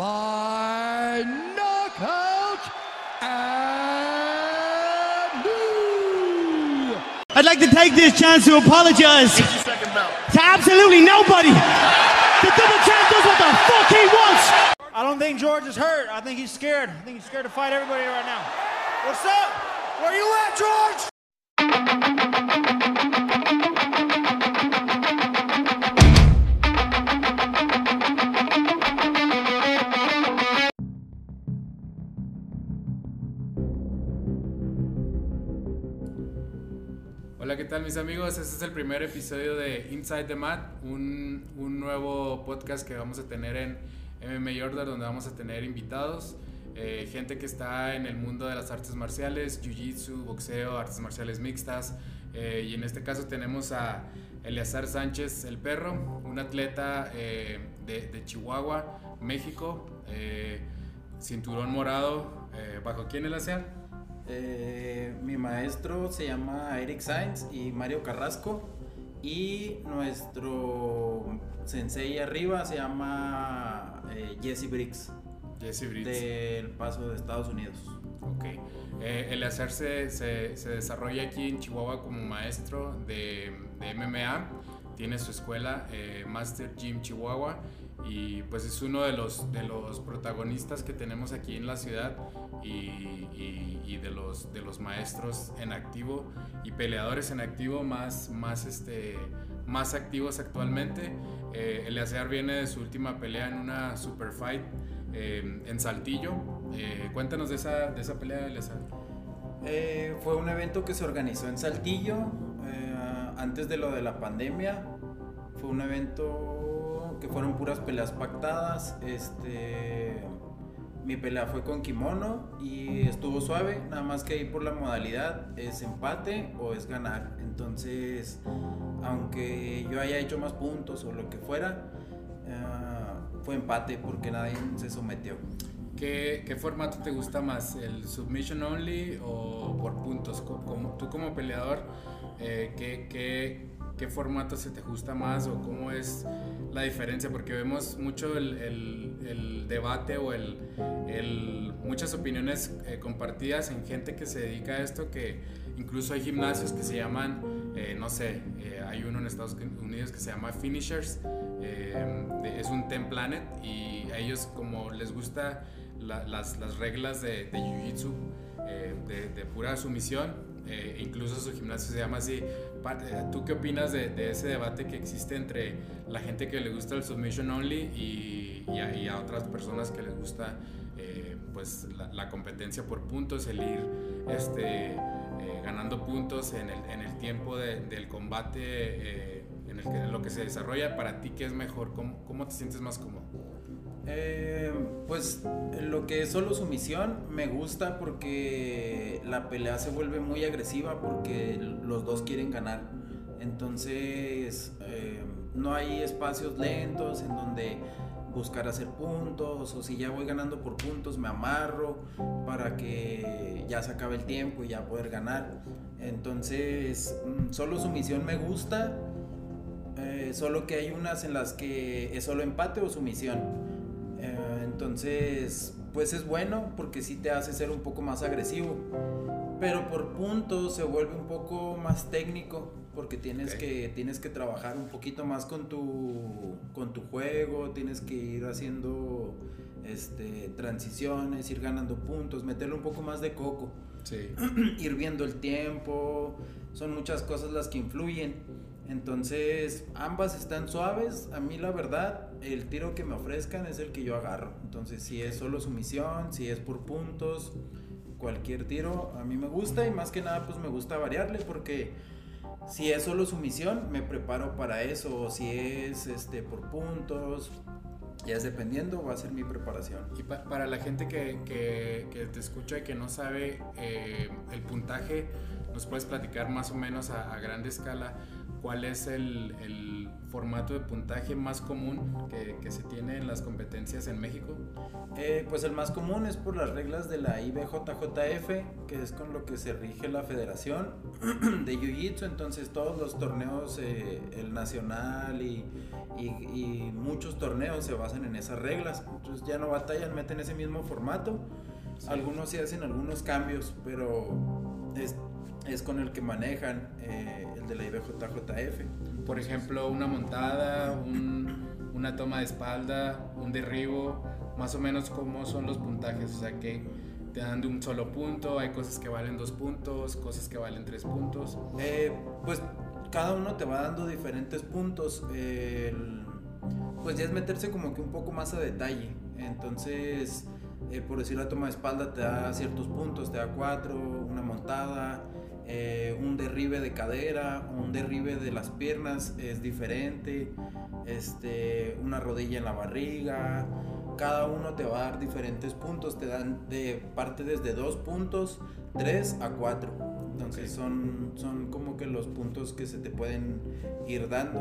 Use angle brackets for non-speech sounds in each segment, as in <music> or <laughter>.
by knockout and new. I'd like to take this chance to apologize to absolutely nobody. The double champ does what the fuck he wants. I don't think George is hurt. I think he's scared. I think he's scared to fight everybody right now. What's up? Where you at, George? Mis amigos? Este es el primer episodio de Inside the Mat, un, un nuevo podcast que vamos a tener en MMA Order, donde vamos a tener invitados, eh, gente que está en el mundo de las artes marciales, jiu-jitsu, boxeo, artes marciales mixtas, eh, y en este caso tenemos a Eleazar Sánchez, el perro, un atleta eh, de, de Chihuahua, México, cinturón morado, ¿bajo quién Eleazar? Eh, mi maestro se llama Eric Sainz y Mario Carrasco. Y nuestro sensei arriba se llama eh, Jesse Briggs, Jesse Briggs. del Paso de Estados Unidos. Ok. Eh, Eleazar se, se, se desarrolla aquí en Chihuahua como maestro de, de MMA. Tiene su escuela, eh, Master Gym Chihuahua. Y pues es uno de los, de los protagonistas que tenemos aquí en la ciudad y, de, los, de los maestros en activo y peleadores en activo más, más, este, más activos actualmente. Eh, Eleazar viene de su última pelea en una super fight eh, en Saltillo. Eh, cuéntanos de esa, de esa pelea, Eleazar. Eh, fue un evento que se organizó en Saltillo eh, antes de lo de la pandemia. Fue un evento que fueron puras peleas pactadas. Este, mi pelea fue con kimono y estuvo suave. Nada más que ahí por la modalidad es empate o es ganar. Entonces, aunque yo haya hecho más puntos o lo que fuera, eh, fue empate porque nadie se sometió. ¿Qué, qué formato te gusta más? ¿El submission only o por puntos? Tú como peleador, eh, ¿qué, qué, qué formato se te gusta más o cómo es la diferencia? Porque vemos mucho el, el- el debate o el, el- muchas opiniones eh, compartidas en gente que se dedica a esto, que incluso hay gimnasios que se llaman, eh, no sé, eh, hay uno en Estados Unidos que se llama Finishers, eh, es un Ten Planet y a ellos como les gusta la- las, las reglas de, de Jiu-Jitsu, eh, de, de pura sumisión, eh, incluso su gimnasio se llama así. Eh, ¿Tú qué opinas de, de ese debate que existe entre la gente que le gusta el submission only y, y a, y a otras personas que les gusta eh, pues la, la competencia por puntos, el ir este, eh, ganando puntos en el, en el tiempo de- del combate, eh, en, el que, en lo que se desarrolla? Para ti, ¿qué es mejor? ¿Cómo, cómo te sientes más cómodo? Eh, pues lo que es solo sumisión me gusta porque la pelea se vuelve muy agresiva porque los dos quieren ganar. Entonces eh, no hay espacios lentos en donde buscar hacer puntos o si ya voy ganando por puntos me amarro para que ya se acabe el tiempo y ya poder ganar. Entonces mm, solo sumisión me gusta. Eh, solo que hay unas en las que es solo empate o sumisión. Entonces, pues es bueno porque sí te hace ser un poco más agresivo. Pero por puntos se vuelve un poco más técnico porque tienes, que, tienes que trabajar un poquito más con tu, con tu juego, tienes que ir haciendo este, transiciones, ir ganando puntos, meterle un poco más de coco Sí. <clears throat> ir viendo el tiempo, son muchas cosas las que influyen. Entonces, ambas están suaves. A mí la verdad, el tiro que me ofrezcan es el que yo agarro. Entonces, si es solo sumisión, si es por puntos, cualquier tiro, a mí me gusta y más que nada pues me gusta variarle porque si es solo sumisión, me preparo para eso. O si es este por puntos, ya es dependiendo, va a ser mi preparación. Y pa- para la gente que, que- que te escucha y que no sabe eh, el puntaje, ¿nos puedes platicar más o menos a, a grande escala ¿cuál es el, el formato de puntaje más común que, que, se tiene en las competencias en México? Eh, pues el más común es por las reglas de la IBJJF, que es con lo que se rige la Federación <clears throat> de Jiu-Jitsu. Entonces todos los torneos, eh, el nacional y, y, y, muchos torneos se basan en esas reglas. Entonces ya no batallan, meten ese mismo formato. Sí. Algunos sí hacen algunos cambios, pero es, es con el que manejan eh, el de la IBJJF. Por ejemplo, una montada, un, una toma de espalda, un derribo, más o menos cómo son los puntajes, o sea que te dan de un solo punto, hay cosas que valen dos puntos, cosas que valen tres puntos. Eh, pues cada uno te va dando diferentes puntos. El, pues ya es meterse como que un poco más a detalle. Entonces, eh, por decir la toma de espalda te da ciertos puntos, te da cuatro, una montada, eh, un derribe de cadera, un derribe de las piernas es diferente, este, una rodilla en la barriga, cada uno te va a dar diferentes puntos, te dan de parte desde dos puntos, tres a cuatro. Entonces son, son como que los puntos que se te pueden ir dando.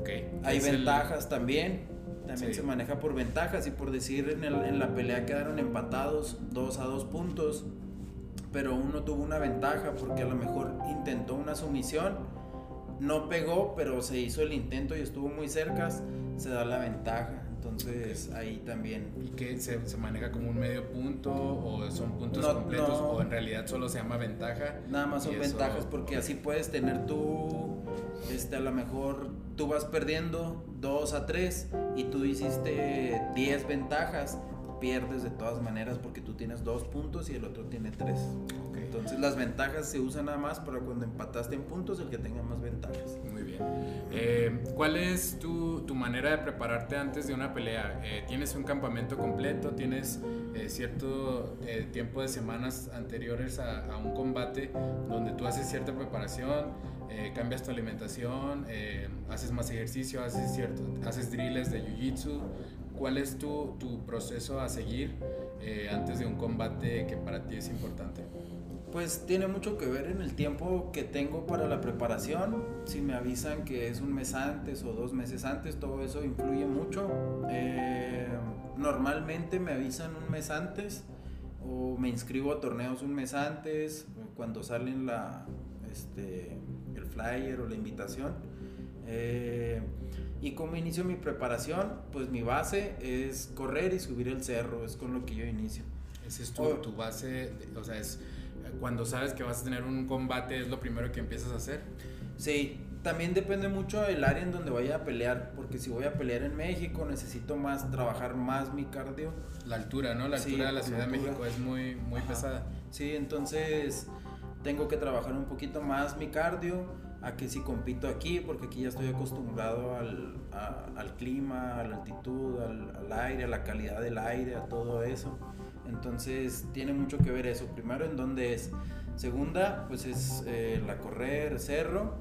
Okay. Hay ventajas el... también. También sí. se maneja por ventajas y por decir en, el, en, la pelea quedaron empatados dos a dos puntos, pero uno tuvo una ventaja porque a lo mejor intentó una sumisión, no pegó, pero se hizo el intento y estuvo muy cerca, se da la ventaja. Entonces okay. ahí también. ¿Y que se, se, maneja como un medio punto o son puntos no, completos no. o en realidad solo se llama ventaja? Nada más son ventajas eso... porque así puedes tener tú, este, a lo mejor tú vas perdiendo 2 a 3 y tú hiciste 10 ventajas, pierdes de todas maneras porque tú tienes 2 puntos y el otro tiene 3. Okay. Entonces las ventajas se usan nada más para cuando empataste en puntos el que tenga más ventajas. Muy bien. Eh, ¿Cuál es tu, tu, manera de prepararte antes de una pelea? Eh, ¿Tienes un campamento completo? ¿Tienes eh, cierto tiempo de semanas anteriores a, a, un combate donde tú haces cierta preparación? cambias tu alimentación, haces más ejercicio, haces, cierto, haces drills de jiu-jitsu. ¿Cuál es tu, tu, proceso a seguir antes de un combate que para ti es importante? Pues tiene mucho que ver en el tiempo que tengo para la preparación. Si me avisan que es un mes antes o dos meses antes, todo eso influye mucho. Eh, normalmente me avisan un mes antes o me inscribo a torneos un mes antes, cuando salen la, este, el flyer o la invitación. Eh, y como inicio mi preparación, pues mi base es correr y subir el cerro, es con lo que yo inicio. Esa es tu, oh. tu base, o sea, es cuando sabes que vas a tener un combate es lo primero que empiezas a hacer. Sí, también depende mucho del área en donde vaya a pelear, porque si voy a pelear en México necesito más trabajar más mi cardio. La altura, ¿no? La altura sí, de la Ciudad de México es muy muy Ajá. pesada. Sí, entonces tengo que trabajar un poquito más mi cardio a que si compito aquí, porque aquí ya estoy acostumbrado al, al clima, a la altitud, al, al aire, a la calidad del aire, a todo eso. Entonces tiene mucho que ver eso. Primero, en dónde es. Segunda, pues es eh, la correr, cerro.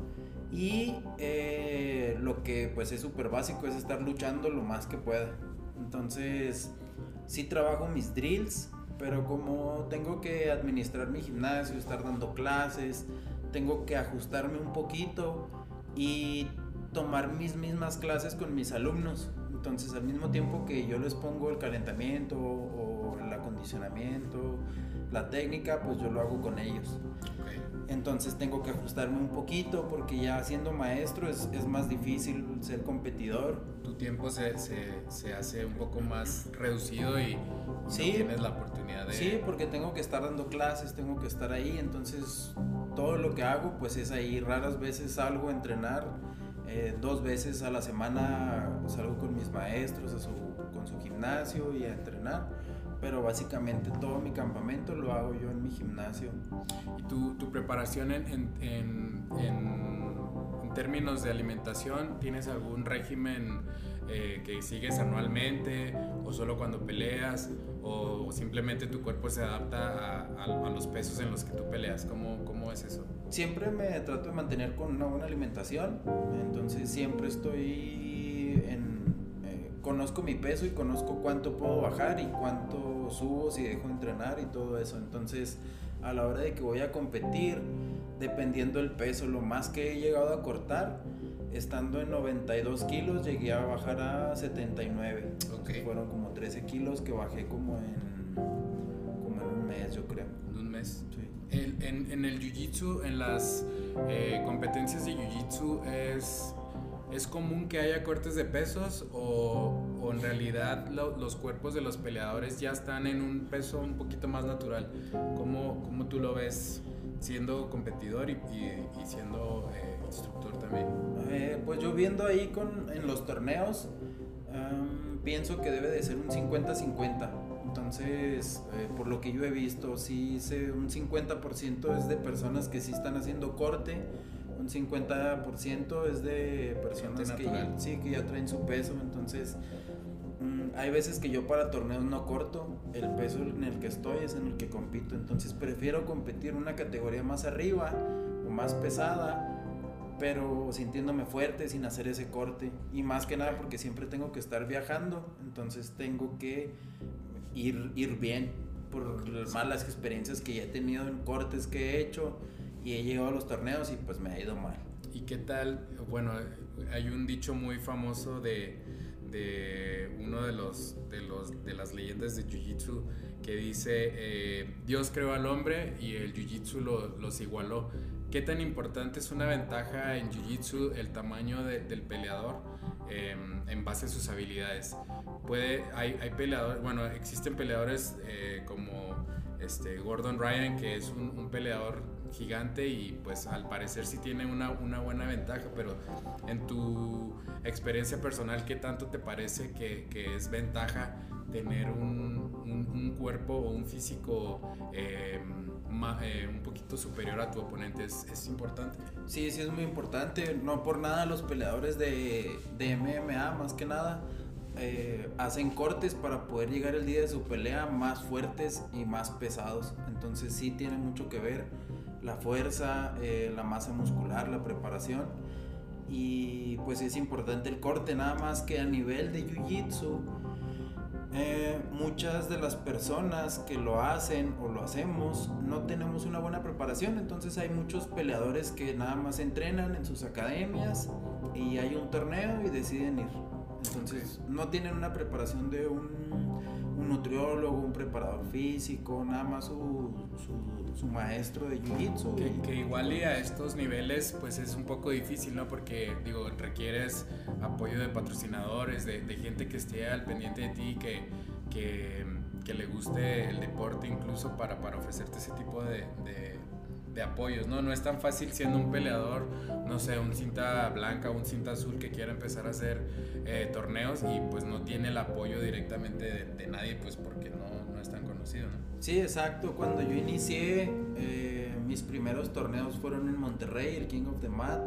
Y eh, lo que pues es súper básico es estar luchando lo más que pueda. Entonces, sí trabajo mis drills, pero como tengo que administrar mi gimnasio, estar dando clases, tengo que ajustarme un poquito y tomar mis mismas clases con mis alumnos. Entonces, al mismo tiempo que yo les pongo el calentamiento o el acondicionamiento, la técnica, pues yo lo hago con ellos. Okay. Entonces tengo que ajustarme un poquito porque ya siendo maestro es, es más difícil ser competidor. Tu tiempo se, se, se hace un poco más reducido y sí, no tienes la oportunidad de... Sí, porque tengo que estar dando clases, tengo que estar ahí, entonces todo lo que hago pues es ahí. Raras veces salgo a entrenar eh, dos veces a la semana salgo con mis maestros a su, con su gimnasio y a entrenar, pero básicamente todo mi campamento lo hago yo en mi gimnasio. ¿Y tu, tu preparación en, en, en, en, términos de alimentación? ¿Tienes algún régimen eh, que sigues anualmente o solo cuando peleas? ¿O simplemente tu cuerpo se adapta a, a, a los pesos en los que tú peleas? ¿Cómo, cómo es eso? siempre me trato de mantener con una buena alimentación, entonces siempre estoy en, eh, conozco mi peso y conozco cuánto puedo bajar y cuánto subo si dejo entrenar y todo eso. Entonces, a la hora de que voy a competir, dependiendo del peso, lo más que he llegado a cortar, estando en 92 kilos, llegué a bajar a 79. Ok. Fueron como 13 kilos que bajé como en, como en un mes, yo creo. En un mes. Sí. El- en, en el jiu-jitsu, en las eh, competencias de jiu-jitsu, es, ¿es común que haya cortes de pesos o, o en realidad lo- los cuerpos de los peleadores ya están en un peso un poquito más natural? ¿Cómo, cómo tú lo ves siendo competidor y, y- y siendo eh, instructor también? Eh, pues yo viendo ahí con, en los torneos, am, pienso que debe de ser un 50-50. Entonces, eh, por lo que yo he visto, sí sé, un 50% es de personas que sí están haciendo corte, un 50% es de personas que, natural. sí, que ya traen su peso. Entonces, mm, hay veces que yo para torneos no corto, el peso en el que estoy es en el que compito. Entonces, prefiero competir una categoría más arriba o más pesada pero sintiéndome fuerte sin hacer ese corte y más que nada porque siempre tengo que estar viajando entonces tengo que ir, ir bien por las malas experiencias que ya he tenido en cortes que he hecho y he llegado a los torneos y pues me ha ido mal ¿Y qué tal? Bueno, hay un dicho muy famoso de, de uno de los, de los de las leyendas de Jiu-Jitsu que dice eh, Dios creó al hombre y el Jiu-Jitsu lo- los igualó. ¿Qué tan importante es una ventaja en Jiu-Jitsu el tamaño de- del peleador eh, en base a sus habilidades? Puede, hay, hay bueno, existen peleadores eh, como este, Gordon Ryan, que es un, peleador gigante y pues al parecer sí tiene una, una buena ventaja, pero en tu experiencia personal, ¿qué tanto te parece que, que es ventaja tener un, un- un cuerpo o un físico eh, ma- eh, un poquito superior a tu oponente? ¿Es, es importante? Sí, sí es muy importante. No por nada los peleadores de, de MMA, más que nada, eh, hacen cortes para poder llegar el día de su pelea más fuertes y más pesados. Entonces sí tiene mucho que ver la fuerza, eh, la masa muscular, la preparación. Y pues es importante el corte, nada más que a nivel de Jiu-Jitsu. Eh, muchas de las personas que lo hacen o lo hacemos no tenemos una buena preparación, entonces hay muchos peleadores que nada más entrenan en sus academias y hay un torneo y deciden ir. Entonces no tienen una preparación de un, un nutriólogo, un preparador físico, nada más su, su- maestro de jiu-jitsu. Que, que igual y a estos niveles pues es un poco difícil, ¿no? Porque digo, requieres apoyo de patrocinadores, de, de gente que esté al pendiente de ti, que, que, que le guste el deporte incluso para, para ofrecerte ese tipo de- de apoyos, ¿no? No es tan fácil siendo un peleador, no sé, un cinta blanca un cinta azul que quiera empezar a hacer eh, torneos y pues no tiene el apoyo directamente de, nadie pues porque no, no es tan conocido, ¿no? Sí, exacto. Cuando yo inicié, eh, mis primeros torneos fueron en Monterrey, el King of the Mat,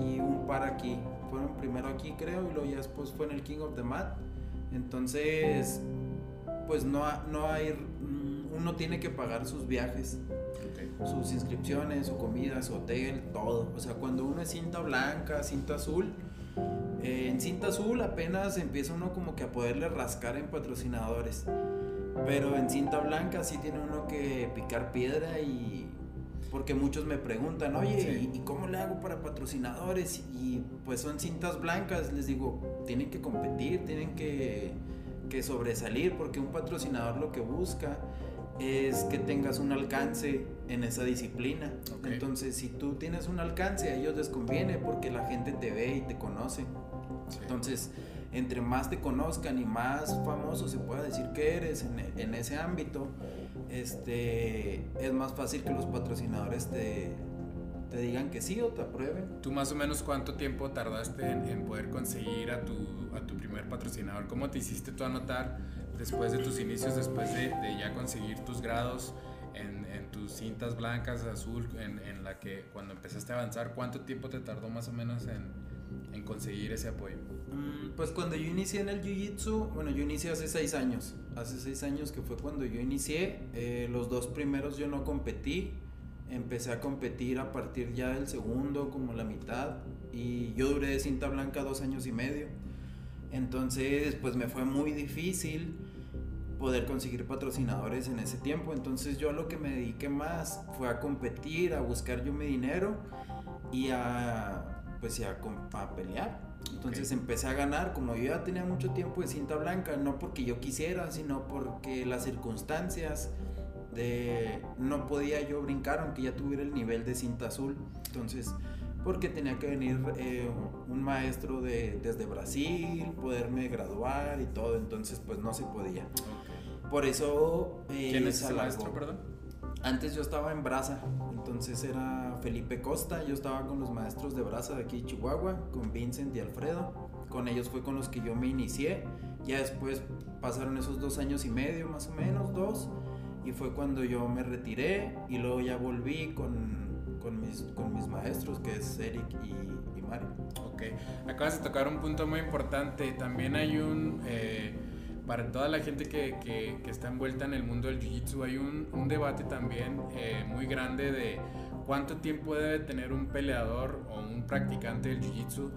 y un par aquí. Fueron primero aquí, creo, y luego ya después fue en el King of the Mat. Entonces, pues no, no hay. mm, Uno tiene que pagar sus viajes, sus inscripciones, su comida, su hotel, todo. O sea, cuando uno es cinta blanca, cinta azul, eh, en cinta azul apenas empieza uno como que a poderle rascar en patrocinadores. Pero en cinta blanca sí tiene uno que picar piedra y... Porque muchos me preguntan, oye, Sí. ¿y, y cómo le hago para patrocinadores? Y pues son cintas blancas, les digo, tienen que competir, tienen que, que sobresalir, porque un patrocinador lo que busca es que tengas un alcance en esa disciplina. Entonces, si tú tienes un alcance, a ellos les conviene porque la gente te ve y te conoce. Sí. Entonces, entre más te conozcan y más famoso se pueda decir que eres en, en ese ámbito, este, es más fácil que los patrocinadores te, te digan que sí o te aprueben. ¿Tú más o menos cuánto tiempo tardaste en, en poder conseguir a tu, a tu primer patrocinador? ¿Cómo te hiciste tú anotar después de tus inicios, después de, de ya conseguir tus grados en, en tus cintas blancas, azul, en, en la que cuando empezaste a avanzar, cuánto tiempo te tardó más o menos en, en conseguir ese apoyo? Mm, Pues cuando yo inicié en el Jiu-Jitsu, bueno, yo inicié hace seis años. Hace seis años que fue cuando yo inicié. eh, los dos primeros yo no competí. Empecé a competir a partir ya del segundo, como la mitad. Y yo duré de cinta blanca dos años y medio. Entonces, pues me fue muy difícil poder conseguir patrocinadores en ese tiempo. Entonces yo lo que me dediqué más fue a competir, a buscar yo mi dinero y a pues a, a pelear. Entonces empecé a ganar, como yo ya tenía mucho tiempo de cinta blanca, no porque yo quisiera, sino porque las circunstancias de no podía yo brincar aunque ya tuviera el nivel de cinta azul. Entonces, porque tenía que venir eh, un maestro de, desde Brasil, poderme graduar y todo, entonces pues no se podía. Por eso... Eh, ¿Quién es el maestro, perdón? Antes yo estaba en Brasa, entonces era Felipe Costa, yo estaba con los maestros de Brasa de aquí de Chihuahua, con Vincent y Alfredo, con ellos fue con los que yo me inicié, ya después pasaron esos dos años y medio más o menos, dos, y fue cuando yo me retiré y luego ya volví con, con, mis, con mis maestros, que es Eric y, y Mario. Ok, acabas de tocar un punto muy importante, también hay un... Eh, para toda la gente que, que, está envuelta en el mundo del Jiu-Jitsu hay un, debate también eh, muy grande de cuánto tiempo debe tener un peleador o un practicante del Jiu-Jitsu,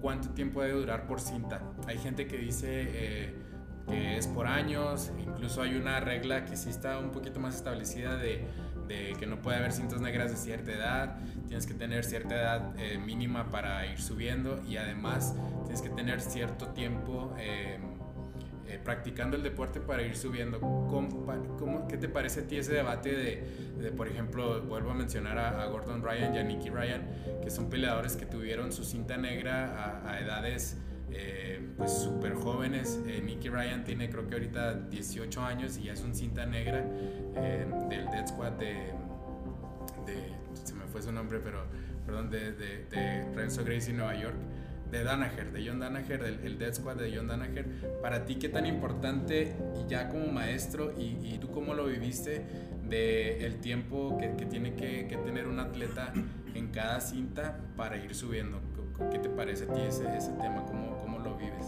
cuánto tiempo debe durar por cinta. Hay gente que dice eh, que es por años, incluso hay una regla que sí está un poquito más establecida de, de que no puede haber cintas negras de cierta edad, tienes que tener cierta edad eh, mínima para ir subiendo y además tienes que tener cierto tiempo eh, practicando el deporte para ir subiendo. ¿Cómo, qué te parece a ti ese debate de, por ejemplo, vuelvo a mencionar a, Gordon Ryan y a Nicky Ryan, que son peleadores que tuvieron su cinta negra a, edades eh, pues súper jóvenes. Eh, Nicky Ryan tiene creo que ahorita 18 años y ya es un cinta negra del Dead Squad de, se me fue su nombre, pero perdón, de, Renzo Gracie Nueva York de Danaher, de John Danaher, el, el Dead Squad de John Danaher, para ti qué tan importante, y ya como maestro, y, tú cómo lo viviste, de el tiempo que, tiene que, tener un atleta en cada cinta para ir subiendo. ¿Qué te parece a ti ese, tema? ¿Cómo, cómo lo vives?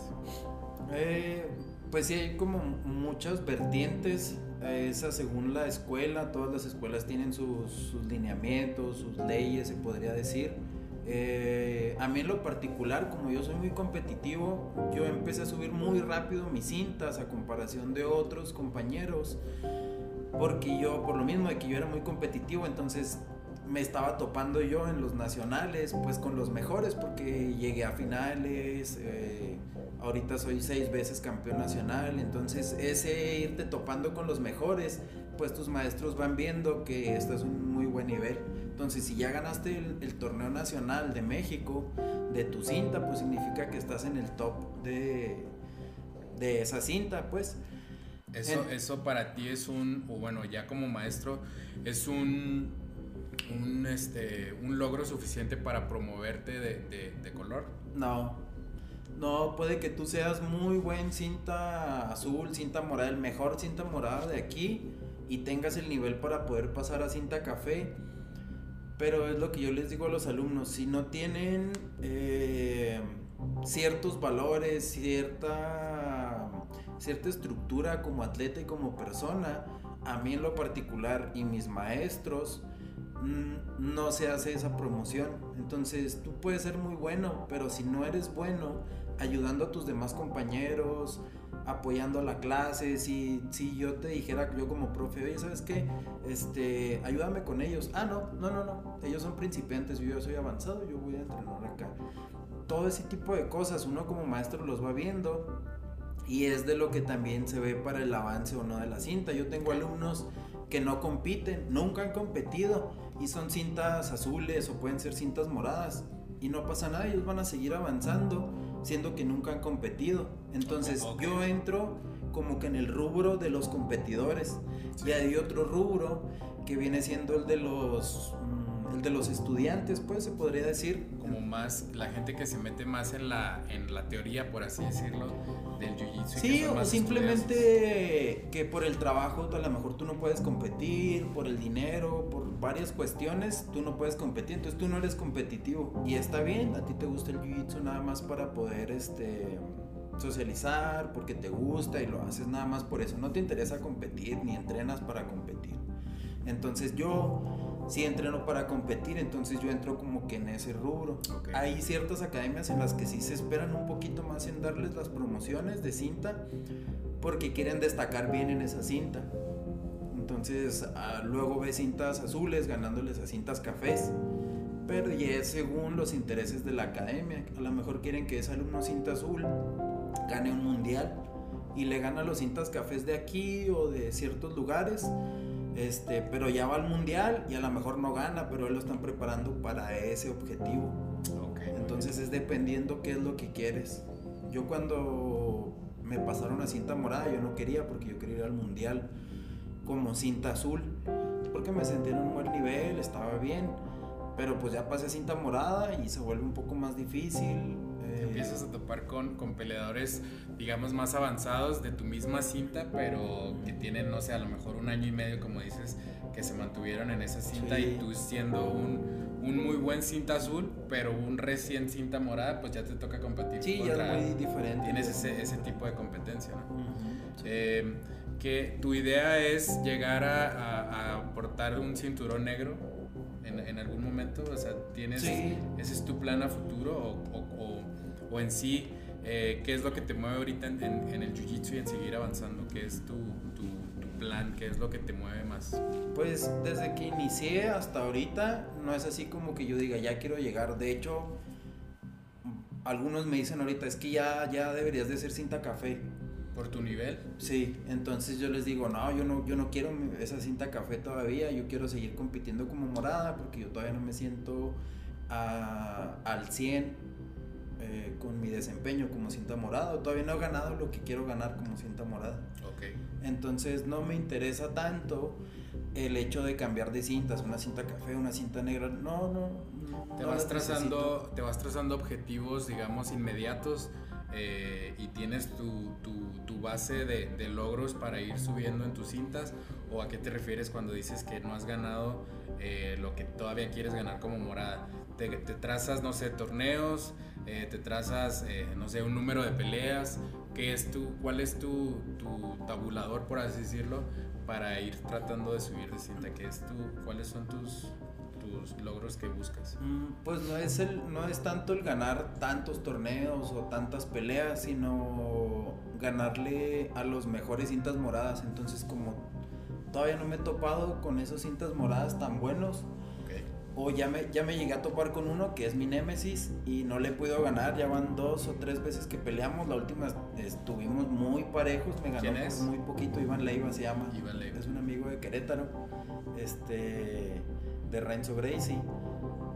Eh, pues sí, hay como muchas vertientes. Esa según la escuela, todas las escuelas tienen sus lineamientos, sus leyes, se podría decir. Eh, a mí en lo particular, como yo soy muy competitivo, yo empecé a subir muy rápido mis cintas a comparación de otros compañeros, porque yo, por lo mismo de que yo era muy competitivo, entonces me estaba topando yo en los nacionales, pues con los mejores, porque llegué a finales, eh, ahorita soy seis veces campeón nacional, entonces ese irte topando con los mejores, pues tus maestros van viendo que estás en un muy buen nivel. Entonces, si ya ganaste el, torneo nacional de México de tu cinta, pues significa que estás en el top de, de esa cinta, pues. Eso, eso para ti es un, o bueno, ya como maestro, es un, un, este, un logro suficiente para promoverte de, de color. No, no, puede que tú seas muy buen cinta azul, cinta morada, el mejor cinta morada de aquí y tengas el nivel para poder pasar a cinta café pero es lo que yo les digo a los alumnos, si no tienen eh, ciertos valores, cierta, cierta estructura como atleta y como persona, a mí en lo particular y mis maestros, mm, no se hace esa promoción. Entonces tú puedes ser muy bueno, pero si no eres bueno ayudando a tus demás compañeros, apoyando a la clase, si, si yo te dijera yo como profe, oye, ¿sabes qué? Este, ayúdame con ellos. Ah, no, no, no, no, ellos son principiantes, yo soy avanzado, yo voy a entrenar acá. Todo ese tipo de cosas, uno como maestro los va viendo y es de lo que también se ve para el avance o no de la cinta. Yo tengo alumnos que no compiten, nunca han competido y son cintas azules o pueden ser cintas moradas y no pasa nada, ellos van a seguir avanzando siendo que nunca han competido. Entonces yo entro como que en el rubro de los competidores. Y hay otro rubro que viene siendo el de los mm, el de los estudiantes, pues se podría decir. Como más la gente que se mete más en la en la teoría, por así decirlo, del jiu-jitsu. Sí, o simplemente que por el trabajo a lo mejor tú no puedes competir, por el dinero, por varias cuestiones, tú no puedes competir, entonces tú no eres competitivo. Y está bien, a ti te gusta el jiu-jitsu nada más para poder este socializar, porque te gusta y lo haces nada más por eso. No te interesa competir ni entrenas para competir. Entonces yo sí entreno para competir, entonces yo entro como que en ese rubro. Hay ciertas academias en las que sí se esperan un poquito más en darles las promociones de cinta porque quieren destacar bien en esa cinta. Entonces ah, luego ves cintas azules ganándoles a cintas cafés. Pero ya es según los intereses de la academia. A lo mejor quieren que ese alumno cinta azul gane un mundial y le gana a los cintas cafés de aquí o de ciertos lugares. Este, pero ya va al mundial y a lo mejor no gana, pero él lo están preparando para ese objetivo. Entonces es dependiendo qué es lo que quieres. Yo cuando me pasaron a cinta morada, yo no quería porque yo quería ir al mundial como cinta azul, porque me sentía en un buen nivel, estaba bien, pero pues ya pasé a cinta morada y se vuelve un poco más difícil. Eh, empiezas a topar con, con peleadores, digamos, más avanzados de tu misma cinta, pero que tienen, no sé, a lo mejor un año y medio, como dices, que se mantuvieron en esa cinta Sí. y tú siendo un, un muy buen cinta azul, pero un recién cinta morada, pues ya te toca competir Sí, ya es muy diferente. Tienes ese, ese tipo de competencia, ¿no? Sí. Eh, que tu idea es llegar a, a- a portar un cinturón negro en, en algún momento, o sea, tienes, Sí. ese es tu plan a futuro o, o- o- o en sí, eh, ¿qué es lo que te mueve ahorita en, en- en el jiu-jitsu y en seguir avanzando? ¿Qué es tu, tu- tu plan? ¿Qué es lo que te mueve más? Pues desde que inicié hasta ahorita no es así como que yo diga ya quiero llegar. De hecho, algunos me dicen ahorita es que ya, ya deberías de ser cinta café. ¿Por tu nivel? Sí, entonces yo les digo, no, yo no, yo no quiero esa cinta café todavía, yo quiero seguir compitiendo como morada porque yo todavía no me siento a- al 100 eh, con mi desempeño como cinta morada. Todavía no he ganado lo que quiero ganar como cinta morada. Ok. Entonces no me interesa tanto el hecho de cambiar de cintas, una cinta café, una cinta negra. No, no. no Te vas trazando, necesito. te vas trazando objetivos, digamos, inmediatos eh, y tienes tu, tu- tu base de, de logros para ir subiendo en tus cintas. ¿O a qué te refieres cuando dices que no has ganado eh, lo que todavía quieres ganar como morada? Te, trazas, no sé, torneos, eh, te trazas, eh, no sé, un número de peleas. ¿Qué es tu, ¿Cuál es tu, tu tabulador, por así decirlo, para ir tratando de subir de cinta? ¿Qué es tu, ¿Cuáles son tus, tus logros que buscas? Mm, Pues no es, el, no es tanto el ganar tantos torneos o tantas peleas, sino ganarle a los mejores cintas moradas. Entonces como todavía no me he topado con esos cintas moradas tan buenos. O ya me, ya me llegué a topar con uno que es mi Némesis y no le podido ganar, ya van dos o tres veces que peleamos, la última estuvimos muy parejos, me ganó muy poquito, Iván Leiva se llama, Iván Leiva. es un amigo de Querétaro, este, de Renzo Gracie.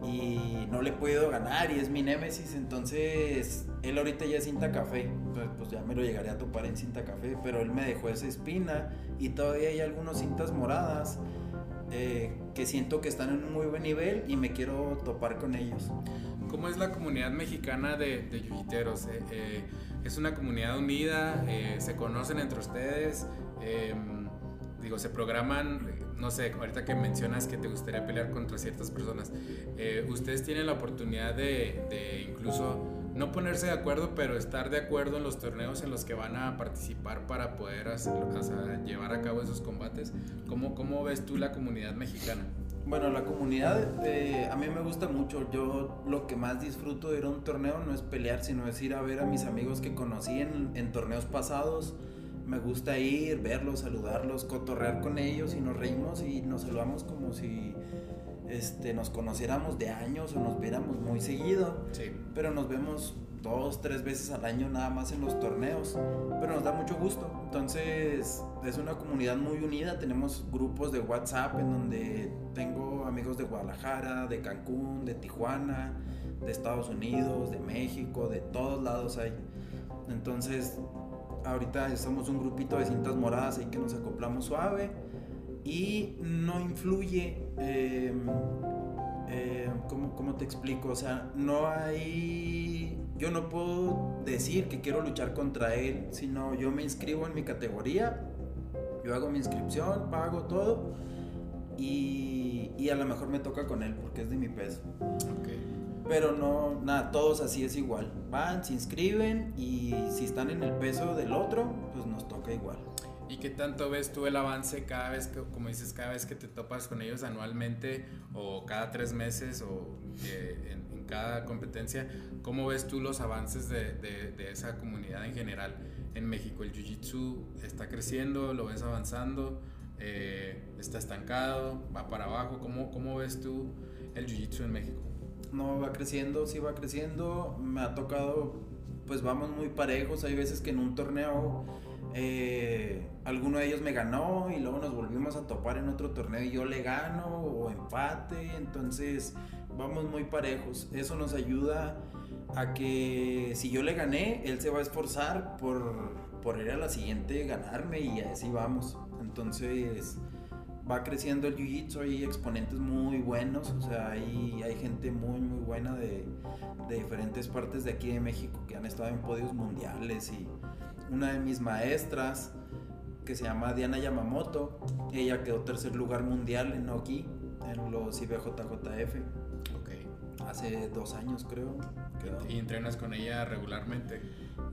Y no le he podido ganar y es mi némesis, entonces él ahorita ya es cinta café, entonces pues ya me lo llegaré a topar en cinta café, pero él me dejó esa espina y todavía hay algunos cintas moradas eh, que siento que están en un muy buen nivel y me quiero topar con ellos. ¿Cómo es la comunidad mexicana de, de yujiteros? Eh, eh, ¿Es una comunidad unida? Eh, ¿Se conocen entre ustedes? Eh, digo, se programan, eh, no sé, ahorita que mencionas que te gustaría pelear contra ciertas personas, eh, ustedes tienen la oportunidad de, de incluso no ponerse de acuerdo, pero estar de acuerdo en los torneos en los que van a participar para poder o sea, llevar a cabo esos combates. ¿Cómo, ¿Cómo ves tú la comunidad mexicana? Bueno, la comunidad eh, a mí me gusta mucho. Yo lo que más disfruto de ir a un torneo no es pelear, sino es ir a ver a mis amigos que conocí en, en torneos pasados. Me gusta ir, verlos, saludarlos, cotorrear con ellos y nos reímos y nos saludamos como si este, nos conociéramos de años o nos viéramos muy seguido. Sí. Pero nos vemos dos, tres veces al año nada más en los torneos. Pero nos da mucho gusto. Entonces es una comunidad muy unida. Tenemos grupos de WhatsApp en donde tengo amigos de Guadalajara, de Cancún, de Tijuana, de Estados Unidos, de México, de todos lados hay. Entonces ahorita somos un grupito de cintas moradas ahí que nos acoplamos suave y no influye. Eh, eh, ¿cómo, ¿Cómo te explico? O sea, no hay. Yo no puedo decir que quiero luchar contra él, sino yo me inscribo en mi categoría, yo hago mi inscripción, pago todo y, y a lo mejor me toca con él porque es de mi peso. Pero no, nada, todos así es igual. Van, se inscriben y si están en el peso del otro, pues nos toca igual. ¿Y qué tanto ves tú el avance cada vez que, como dices, cada vez que te topas con ellos anualmente o cada tres meses o eh, en, cada competencia? ¿Cómo ves tú los avances de, de, esa comunidad en general en México? ¿El Jiu-Jitsu está creciendo? ¿Lo ves avanzando? Eh, ¿Está estancado? ¿Va para abajo? ¿Cómo, cómo ves tú el Jiu-Jitsu en México? No, va creciendo, sí va creciendo. Me ha tocado, pues vamos muy parejos. Hay veces que en un torneo eh, alguno de ellos me ganó y luego nos volvimos a topar en otro torneo y yo le gano o empate, entonces vamos muy parejos. Eso nos ayuda a que si yo le gané, él se va a esforzar por, por ir a la siguiente ganarme y así vamos. Entonces va creciendo el jiu-jitsu, hay exponentes muy buenos, o sea, hay, hay gente muy, muy buena de, de diferentes partes de aquí de México que han estado en podios mundiales y una de mis maestras, que se llama Diana Yamamoto, ella quedó tercer lugar mundial en Noki, en los IBJJF. Ok. Hace dos años creo. ¿Y entrenas con ella regularmente?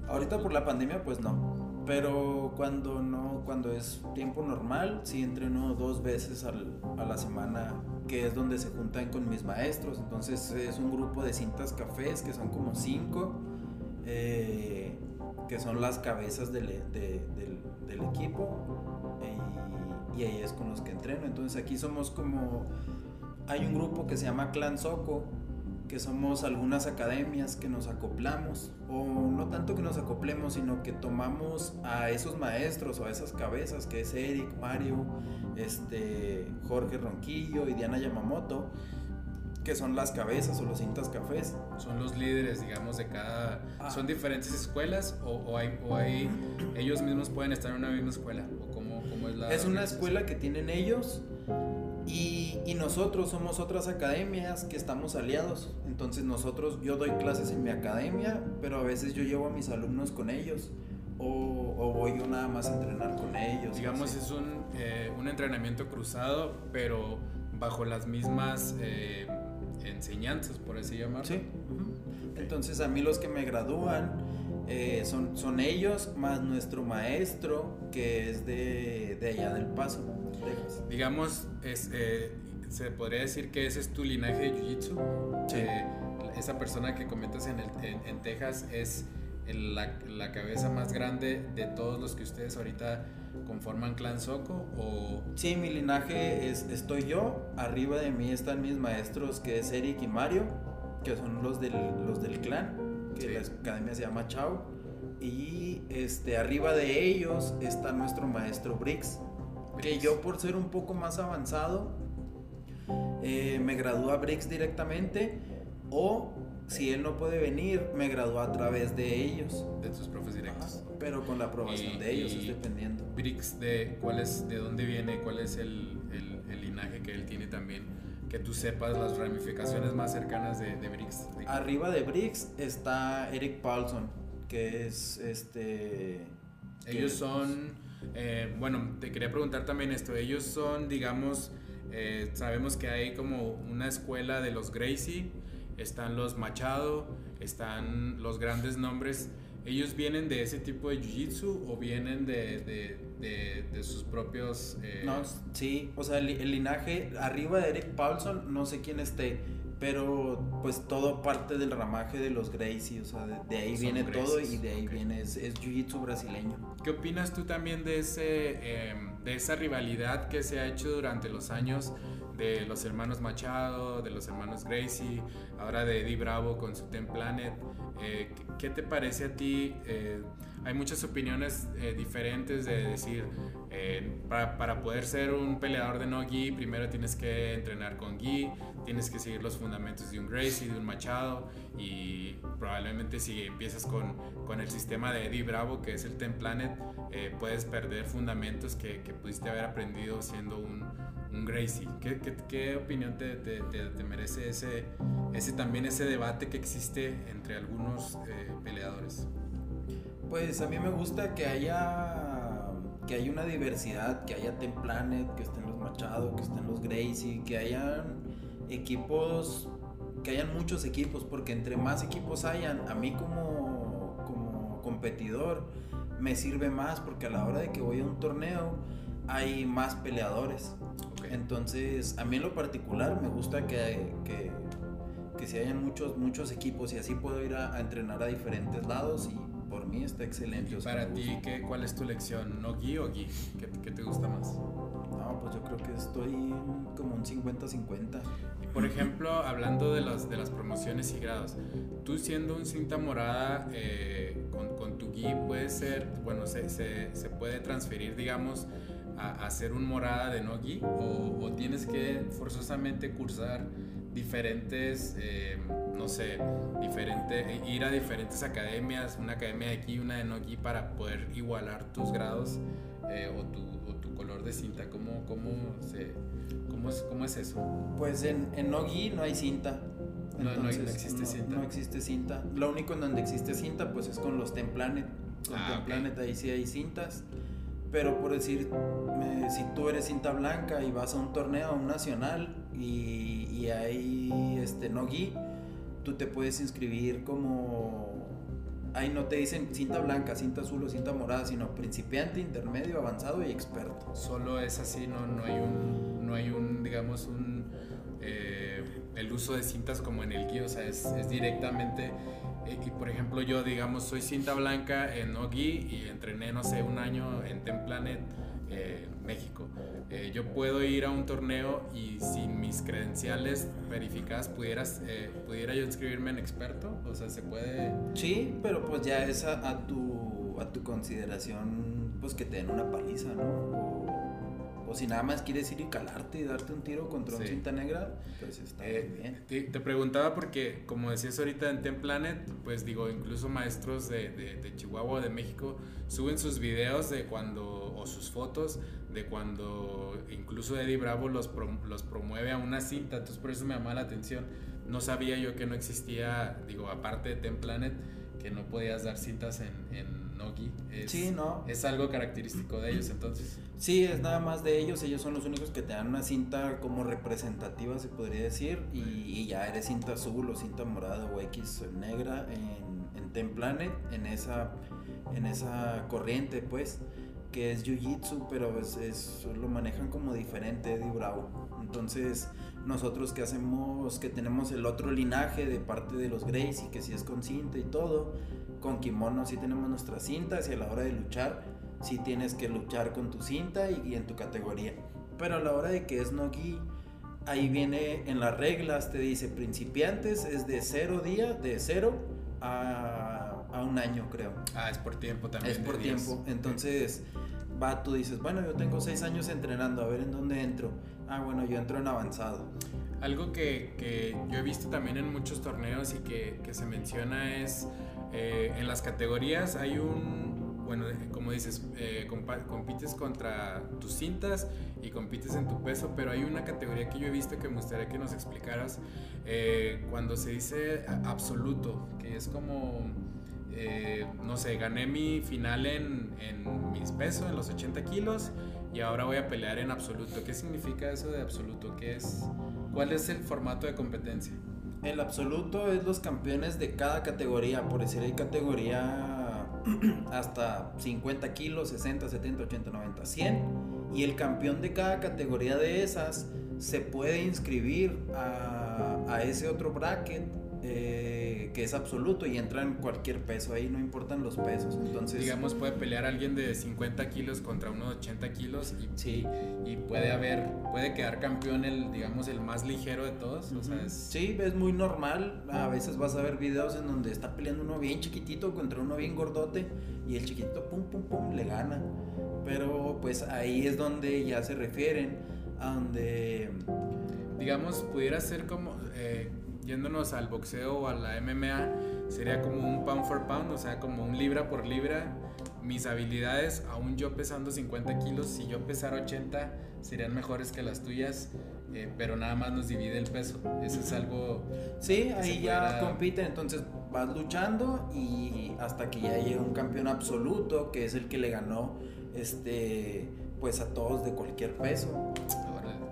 Ahorita por la pandemia pues no, pero cuando no, cuando es tiempo normal, sí entreno dos veces a la semana, que es donde se juntan con mis maestros. Entonces es un grupo de cintas cafés que son como cinco. Eh, que son las cabezas del, del, equipo y, y, ahí es con los que entreno. Entonces aquí somos como, hay un grupo que se llama Clan Soco, que somos algunas academias que nos acoplamos, o no tanto que nos acoplemos, sino que tomamos a esos maestros o a esas cabezas, que es Eric, Mario, este, Jorge Ronquillo y Diana Yamamoto, que son las cabezas o los cintas cafés. Son los líderes, digamos, de cada... Ah. ¿Son diferentes escuelas o, hay, o hay, ellos mismos pueden estar en una misma escuela? ¿O cómo, cómo es la... Es una escuela que tienen ellos y, y, nosotros somos otras academias que estamos aliados. Entonces nosotros, yo doy clases en mi academia, pero a veces yo llevo a mis alumnos con ellos. O, o voy yo nada más a entrenar con ellos. Digamos, es un, eh, un entrenamiento cruzado, pero bajo las mismas... Eh, enseñanzas, por así llamarlo. Sí. Entonces a mí los que me gradúan eh, son, son ellos más nuestro maestro que es de, de allá del Paso, Digamos, es, eh, se podría decir que ese es tu linaje de Jiu-Jitsu. Sí. Eh, esa persona que comentas en, el, en, Texas es la, la, cabeza más grande de todos los que ustedes ahorita conforman Clan Soco o... Sí, mi linaje es, estoy yo, arriba de mí están mis maestros que es Eric y Mario, que son los del, los del clan, que la academia se llama Chao, y este, arriba de ellos está nuestro maestro Brix, que yo por ser un poco más avanzado, eh, me gradúa Brix directamente, o si él no puede venir, me gradúa a través de ellos. De tus profes directos. pero con la aprobación de ellos, es dependiendo. Brix, de, cuál es, ¿de dónde viene? ¿Cuál es el, el, linaje que él tiene también? Que tú sepas las ramificaciones más cercanas de, de Brix. Arriba de Brix está Eric Paulson, que es este... Ellos son... Eh, bueno, te quería preguntar también esto. Ellos son, digamos, eh, sabemos que hay como una escuela de los Gracie están los Machado, están los grandes nombres. ¿Ellos vienen de ese tipo de jiu-jitsu o vienen de, de, de, sus propios... Eh... No, sí, o sea, el, linaje arriba de Eric Paulson, no sé quién esté, pero pues todo parte del ramaje de los Gracie, o sea, de, ahí viene todo y de ahí viene, es, jiu-jitsu brasileño. ¿Qué opinas tú también de, ese, em, de esa rivalidad que se ha hecho durante los años de los hermanos Machado, de los hermanos Gracie, ahora de Eddie Bravo con su Ten Planet. Eh, ¿Qué te parece a ti? Eh, hay muchas opiniones eh, diferentes de decir, para, para, poder ser un peleador de no gi, primero tienes que entrenar con gi, tienes que seguir los fundamentos de un Gracie, de un Machado, y probablemente si empiezas con, con el sistema de Eddie Bravo, que es el Ten Planet, puedes perder fundamentos que, que pudiste haber aprendido siendo un un Gracie. ¿Qué, qué, qué opinión te, te, te, merece ese, ese también ese debate que existe entre algunos eh, peleadores? Pues a mí me gusta que haya que haya una diversidad, que haya Templanet, que estén los Machado, que estén los Gracie, que hayan equipos, que hayan muchos equipos, porque entre más equipos hayan, a mí como, como competidor, me sirve más porque a la hora de que voy a un torneo hay más peleadores. Entonces, a mí en lo particular me gusta que, que, que se hayan muchos, muchos equipos y así puedo ir a, a entrenar a diferentes lados y por mí está excelente. sea, Para ti. ¿qué, ¿cuál es tu lección? ¿No gi o gi? ¿Qué, qué te gusta más? No, pues yo creo que estoy como un 50-50. Y por ejemplo, hablando de, las de las promociones y grados, tú siendo un cinta morada eh, con, con tu gi puede ser, bueno, se, se, se puede transferir, digamos, a, a ser un morada de no gi o, o tienes que forzosamente cursar diferentes, eh, no sé, diferente, ir a diferentes academias, una academia de gi, una de no para poder igualar tus grados eh, o, tu, o tu color de cinta. ¿Cómo, cómo, se, cómo, es, cómo es eso? Pues en, en Nogi no hay cinta. No, no no Entonces, existe cinta. No existe cinta. Lo único en donde existe cinta pues es con los Templanet. Con Ah. Templanet ahí sí hay cintas. Pero por decir, si tú eres cinta blanca y vas a un torneo, a un nacional y, y hay este Nogi, tú te puedes inscribir como... Ahí no te dicen cinta blanca, cinta azul o cinta morada, sino principiante, intermedio, avanzado y experto. Solo es así, no, no hay un, no hay un, digamos, un, eh, el uso de cintas como en el gi, o sea, es, directamente, y por ejemplo yo, digamos, soy cinta blanca en Nogi y entrené, no sé, un año en Templanet, eh, México. Eh, yo puedo ir a un torneo y sin mis credenciales verificadas pudieras, eh, pudiera yo inscribirme en experto, o sea, se puede... Sí, pero pues ya es a, a tu, a tu consideración, pues que te den una paliza, ¿no? O, si nada más quieres ir y calarte y darte un tiro contra un Sí. cinta negra, pues está Eh, bien. te, te preguntaba porque, como decías ahorita en Templanet, pues digo, incluso maestros de, de, de Chihuahua o de México suben sus videos de cuando, o sus fotos de cuando incluso Eddie Bravo los, prom- los promueve a una cinta, entonces por eso me llamaba la atención. No sabía yo que no existía, digo, aparte de Templanet, que no podías dar cintas en, en Nogi. Es, Sí, no. Es algo característico de ellos, entonces. Sí, es nada más de ellos, ellos son los únicos que te dan una cinta como representativa, se podría decir, y, y ya eres cinta azul o cinta morada o X negra en, en Templanet, en esa, en esa corriente, pues, que es Jiu-Jitsu, pero es, es- lo manejan como diferente, Eddie Bravo. Entonces, nosotros que hacemos, que tenemos el otro linaje de parte de los Gracie, que sí es con cinta y todo, con kimono sí tenemos nuestras cintas y a la hora de luchar, sí tienes que luchar con tu cinta y, y en tu categoría. Pero a la hora de que es no gi, ahí viene en las reglas, te dice principiantes es de cero día, de cero a, a un año creo. Ah, es por tiempo también. Es por días. tiempo. Entonces, va, tú dices, bueno, yo tengo seis años entrenando, a ver en dónde entro. Ah, bueno, yo entro en avanzado. Algo que, que yo he visto también en muchos torneos y que, que se menciona es eh, en las categorías hay un, bueno, eh, como dices, eh, compites contra tus cintas y compites en tu peso, pero hay una categoría que yo he visto que me gustaría que nos explicaras eh, cuando se dice absoluto, que es como, eh, no sé, gané mi final en, en mis pesos, en los 80 kilos, y ahora voy a pelear en absoluto. ¿Qué significa eso de absoluto? ¿Qué es, ¿Cuál es el formato de competencia? El absoluto es los campeones de cada categoría. Por decir, hay categoría <clears throat> hasta 50 kilos, 60, 70, 80, 90, 100. Y el campeón de cada categoría de esas se puede inscribir a, a ese otro bracket eh, que es absoluto y entra en cualquier peso. Ahí no importan los pesos. Entonces, Digamos, puede pelear alguien de 50 kilos contra uno de 80 kilos y, Sí. y, puede haber, puede quedar campeón el, digamos, el más ligero de todos. O sea, es, Sí, es muy normal. A veces vas a ver videos en donde está peleando uno bien chiquitito contra uno bien gordote y el chiquitito pum pum pum le gana. Pero pues ahí es donde ya se refieren a donde digamos, pudiera ser como, eh, yéndonos al boxeo o a la MMA, sería como un pound for pound, o sea, como un libra por libra. Mis habilidades, aún yo pesando 50 kilos, si yo pesara 80, serían mejores que las tuyas, eh, pero nada más nos divide el peso. Eso es algo... Sí, ahí ya compiten, entonces vas luchando y hasta que ya llega un campeón absoluto, que es el que le ganó este pues a todos de cualquier peso.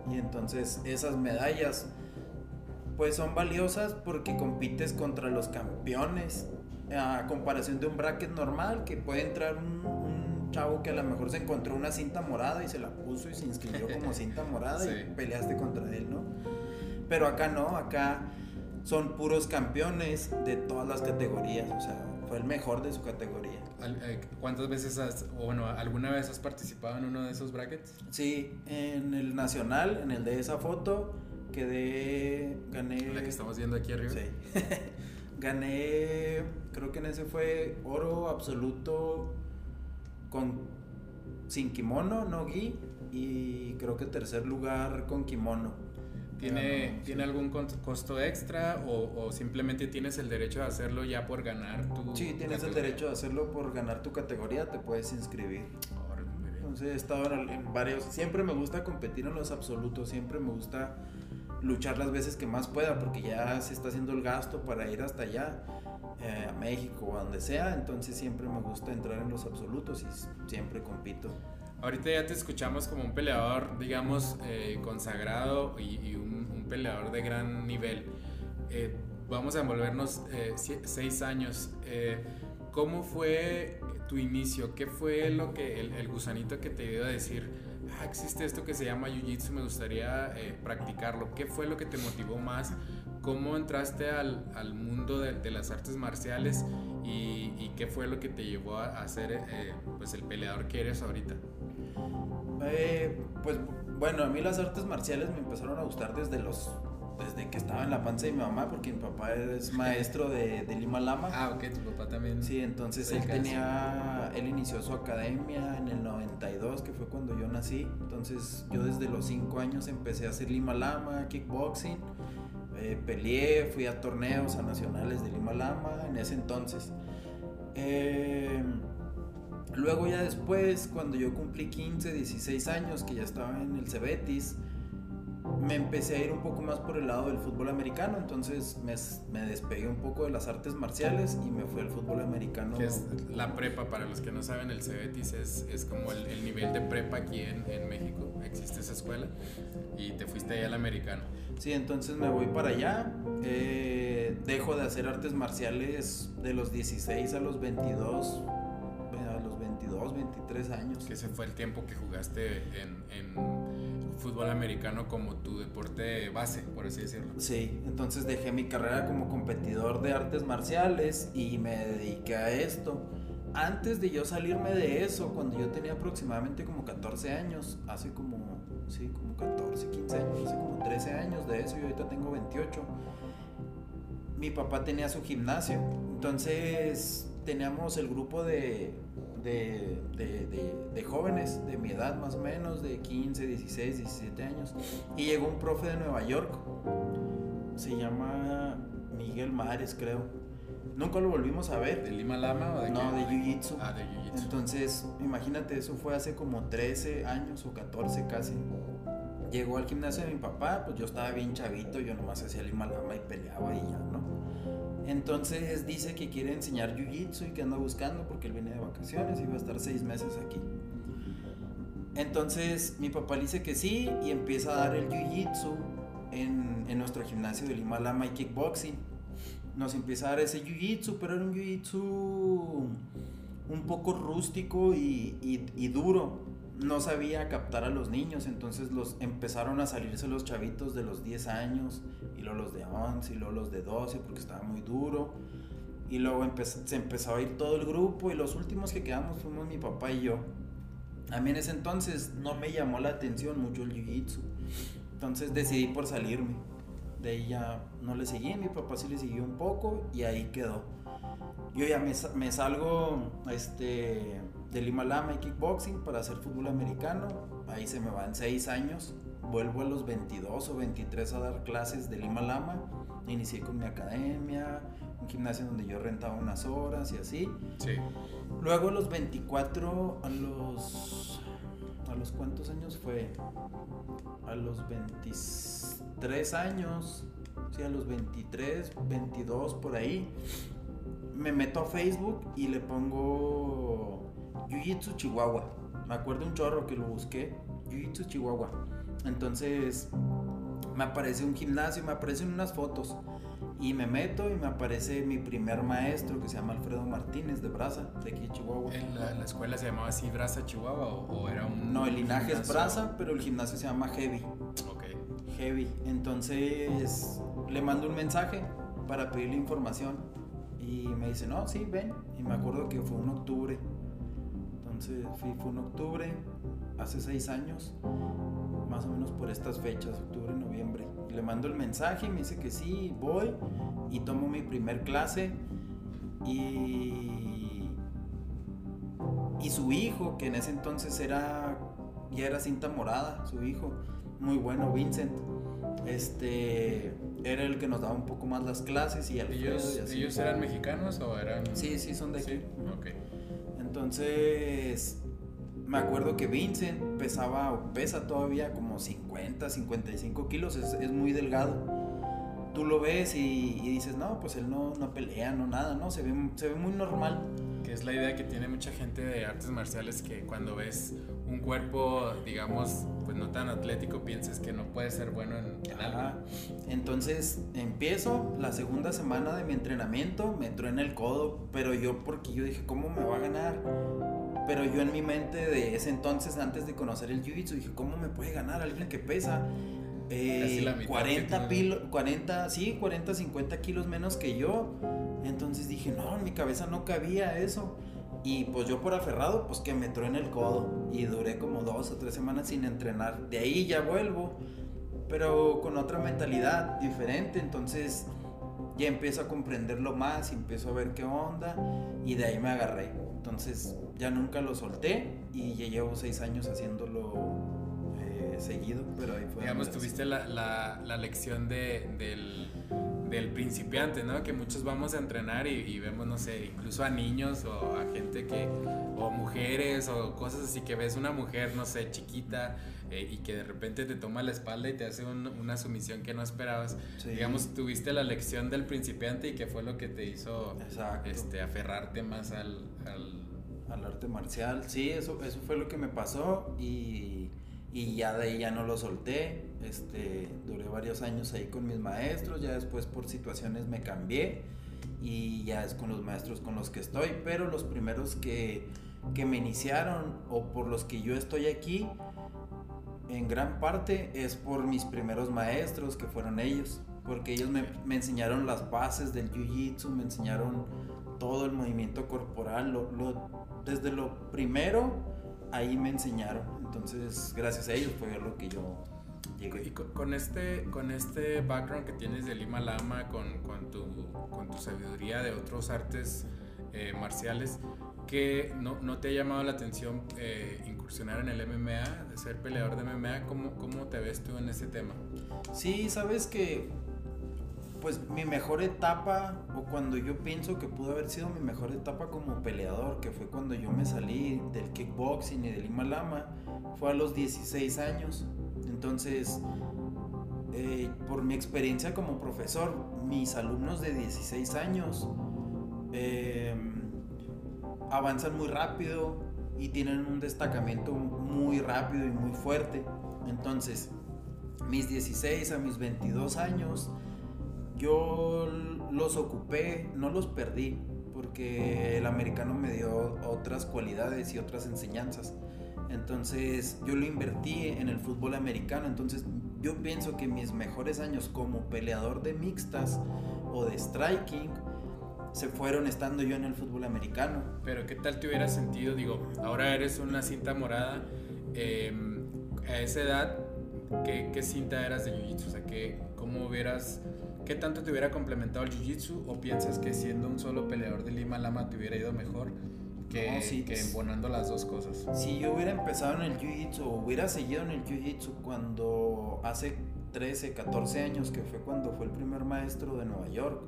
Y entonces esas medallas pues son valiosas porque compites contra los campeones. A comparación de un bracket normal que puede entrar un, chavo que a lo mejor se encontró una cinta morada y se la puso y se inscribió como <laughs> cinta morada Sí. y peleaste contra él, ¿no? Pero acá no, acá son puros campeones de todas las categorías, o sea, fue el mejor de su categoría. Eh, ¿Cuántas veces has, o bueno, alguna vez has participado en uno de esos brackets? Sí, en el nacional, en el de esa foto, quedé, gané... La que estamos viendo aquí arriba. Sí. <laughs> Gané, creo que en ese fue oro absoluto con sin kimono, no gi, y creo que tercer lugar con kimono. ¿Tiene, ¿tiene algún costo extra o, o simplemente tienes el derecho de hacerlo ya por ganar tu Sí, tienes el derecho de hacerlo por ganar tu categoría, te puedes inscribir. Órale, muy bien. Entonces he estado en varios, siempre me gusta competir en los absolutos, siempre me gusta luchar las veces que más pueda, porque ya se está haciendo el gasto para ir hasta allá, eh, a México o a donde sea, entonces siempre me gusta entrar en los absolutos y siempre compito. Ahorita ya te escuchamos como un peleador, digamos, eh, consagrado y, un, peleador de gran nivel. Eh, vamos a envolvernos eh, seis años. ¿Cómo fue tu inicio? ¿Qué fue lo que el, el gusanito que te dio a decir, ah, existe esto que se llama Jiu-Jitsu, me gustaría eh, practicarlo? ¿Qué fue lo que te motivó más? ¿Cómo entraste al, al mundo de, las artes marciales y, qué fue lo que te llevó a, a ser eh, pues el peleador que eres ahorita? Eh, pues bueno, a mí las artes marciales me empezaron a gustar desde los desde que estaba en la panza de mi mamá, porque mi papá es <laughs> maestro de, de Lima Lama. Ah, ok, tu papá también. Sí, entonces él tenía, él inició su academia en el 92, que fue cuando yo nací. Entonces yo desde los 5 años empecé a hacer Lima Lama, kickboxing, eh, peleé, fui a torneos a nacionales de Lima Lama en ese entonces. Eh, luego ya después, cuando yo cumplí 15, 16 años, que ya estaba en el Cebetis, me empecé a ir un poco más por el lado del fútbol americano, entonces me, me despegué un poco de las artes marciales y me fui al fútbol americano. Es la prepa, para los que no saben, el Cebetis es, es como el, el nivel de prepa aquí en, en México. Existe esa escuela y te fuiste ahí al americano. Sí, entonces me voy para allá, eh, dejo de hacer artes marciales de los 16 a los 22, a los 22, 23 años. Que ese fue el tiempo que jugaste en, en fútbol americano como tu deporte base, por así decirlo. Sí, entonces dejé mi carrera como competidor de artes marciales y me dediqué a esto. Antes de yo salirme de eso, cuando yo tenía aproximadamente como 14 años, hace como, sí, como 14, 15 años, hace como 13 años de eso, y ahorita tengo 28, mi papá tenía su gimnasio. Entonces teníamos el grupo de, de, de, de, de jóvenes de mi edad más o menos, de 15, 16, 17 años. Y llegó un profe de Nueva York, se llama Miguel Mares creo. Nunca lo volvimos a ver. ¿De Lima Lama o de No, qué? de Jiu-Jitsu. Ah, de Jiu-Jitsu. Entonces, imagínate, eso fue hace como 13 años o 14 casi. Llegó al gimnasio de mi papá, pues yo estaba bien chavito, yo nomás hacía lima lama y peleaba y ya, ¿no? Entonces dice que quiere enseñar jiu-jitsu y que anda buscando porque él viene de vacaciones y va a estar seis meses aquí. Entonces mi papá dice que sí y empieza a dar el jiu-jitsu en, en nuestro gimnasio de Lima y kickboxing. Nos empieza a dar ese jiu-jitsu, pero era un jiu-jitsu un poco rústico y- y duro. No sabía captar a los niños, entonces los empezaron a salirse los chavitos de los 10 años y luego los de 11 y luego los de 12 porque estaba muy duro. Y luego empe- se empezó a ir todo el grupo y los últimos que quedamos fuimos mi papá y yo. A mí en ese entonces no me llamó la atención mucho el jiu-jitsu. Entonces decidí por salirme. De ahí no le seguí, mi papá sí le siguió un poco y ahí quedó. Yo ya me, me salgo este, de Lima Lama y kickboxing para hacer fútbol americano. Ahí se me van seis años. Vuelvo a los 22 o 23 a dar clases de Lima Lama. Inicié con mi academia, un gimnasio donde yo rentaba unas horas y así. Sí. Luego a los 24, a los... ¿A los cuántos años fue? A los 23 años, sí, a los 23, 22 por ahí. Me meto a Facebook y le pongo Jiu-Jitsu Chihuahua. Me acuerdo un chorro que lo busqué, Jiu-Jitsu Chihuahua. Entonces me aparece un gimnasio, me aparecen unas fotos. Y me meto y me aparece mi primer maestro que se llama Alfredo Martínez de Brasa, de aquí de Chihuahua. ¿En la, la escuela se llamaba así Brasa Chihuahua o, o era un... No, el linaje es? Brasa, pero el gimnasio se llama Heavy. Ok. Heavy. Entonces le mando un mensaje para pedirle información. Y me dice, no, sí, ven. Y me acuerdo que fue en octubre. Entonces fui, fue en octubre, hace seis años, más o menos por estas fechas, octubre, noviembre. Le mando el mensaje me dice que sí, voy y tomo mi primer clase. Y, y su hijo, que en ese entonces era, ya era cinta morada, su hijo, muy bueno, Vincent. Este era el que nos daba un poco más las clases y Alfredo ¿Ellos, y así. ¿Ellos eran mexicanos o eran...? Sí, sí, son de aquí. Sí, ok. Entonces, me acuerdo que Vincent pesaba, o pesa todavía como 50, 55 kilos, es, muy delgado. Tú lo ves y, y dices, no, pues él no, no pelea, no nada, ¿no? Se ve, se ve muy normal. Que es la idea que tiene mucha gente de artes marciales que cuando ves un cuerpo, digamos, pues no tan atlético, piensas que no puede ser bueno en, en algo. Entonces empiezo la segunda semana de mi entrenamiento, me entró en el codo, pero yo porque yo dije, ¿cómo me va a ganar? Pero yo en mi mente de ese entonces, antes de conocer el jiu-jitsu, dije, ¿cómo me puede ganar alguien que pesa eh, Casi la mitad 40, que pilo- 40, sí, 40, 50 kilos menos que yo? Entonces dije, no, en mi cabeza no cabía eso. Y pues yo por aferrado, pues que me en el codo. Y duré como dos o tres semanas sin entrenar. De ahí ya vuelvo pero con otra mentalidad diferente, entonces ya empiezo a comprenderlo más y empiezo a ver qué onda y de ahí me agarré. Entonces ya nunca lo solté y ya llevo seis años haciéndolo eh, seguido, pero ahí fue. Digamos, tuviste la, la, la lección de, del, del principiante, ¿no? Que muchos vamos a entrenar y, y vemos, no sé, incluso a niños o a gente que, o mujeres o cosas así, que ves una mujer, no sé, chiquita eh, y que de repente te toma la espalda y te hace un- una sumisión que no esperabas. Sí. Digamos, tuviste la lección del principiante y que fue lo que te hizo Exacto. este, aferrarte más al... al al arte marcial. Sí, eso, eso fue lo que me pasó y, y ya de ahí ya no lo solté. Este, duré varios años ahí con mis maestros, ya después por situaciones me cambié y ya es con los maestros con los que estoy, pero los primeros que, que me iniciaron o por los que yo estoy aquí, en gran parte es por mis primeros maestros que fueron ellos, porque ellos me, me enseñaron las bases del jiu-jitsu, me enseñaron todo el movimiento corporal, lo- lo- desde lo primero ahí me enseñaron, entonces gracias a ellos fue lo que yo Y con este, con este background que tienes de Lima Lama, con, con, tu, con tu sabiduría de otros artes eh, marciales, que no, no te ha llamado la atención eh, incursionar en el MMA, de ser peleador de MMA? ¿Cómo, ¿Cómo te ves tú en ese tema? Sí, sabes que pues mi mejor etapa o cuando yo pienso que pudo haber sido mi mejor etapa como peleador, que fue cuando yo me salí del kickboxing y del Lima Lama, fue a los 16 años. Entonces, eh, por mi experiencia como profesor, mis alumnos de 16 años eh, avanzan muy rápido y tienen un destacamiento muy rápido y muy fuerte. Entonces, mis 16 a mis 22 años, yo los ocupé, no los perdí, porque el americano me dio otras cualidades y otras enseñanzas. Entonces yo lo invertí en el fútbol americano. Entonces yo pienso que mis mejores años como peleador de mixtas o de striking se fueron estando yo en el fútbol americano. Pero ¿qué tal te hubieras sentido? Digo, ahora eres una cinta morada. eh, a esa edad, ¿qué, qué cinta eras de Jiu-Jitsu? O sea, ¿qué, ¿cómo hubieras... ¿Qué tanto te hubiera complementado el Jiu-Jitsu? ¿O piensas que siendo un solo peleador de Lima Lama te hubiera ido mejor que, No, sí, que pues- embonando las dos cosas? Si yo hubiera empezado en el Jiu-Jitsu o hubiera seguido en el Jiu-Jitsu cuando hace 13, 14 años, que fue cuando fue el primer maestro de Nueva York,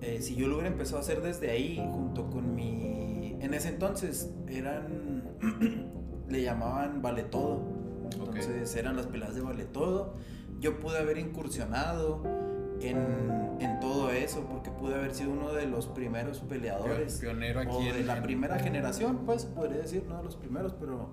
eh, si yo lo hubiera empezado a hacer desde ahí, junto con mi... En ese entonces eran... <clears throat> le llamaban Vale Todo. Entonces eran las peleas de Vale Todo. Yo pude haber incursionado en, en todo eso porque pude haber sido uno de los primeros peleadores. Pionero aquí o de en- la primera generación, pues podría decir, no de los primeros, pero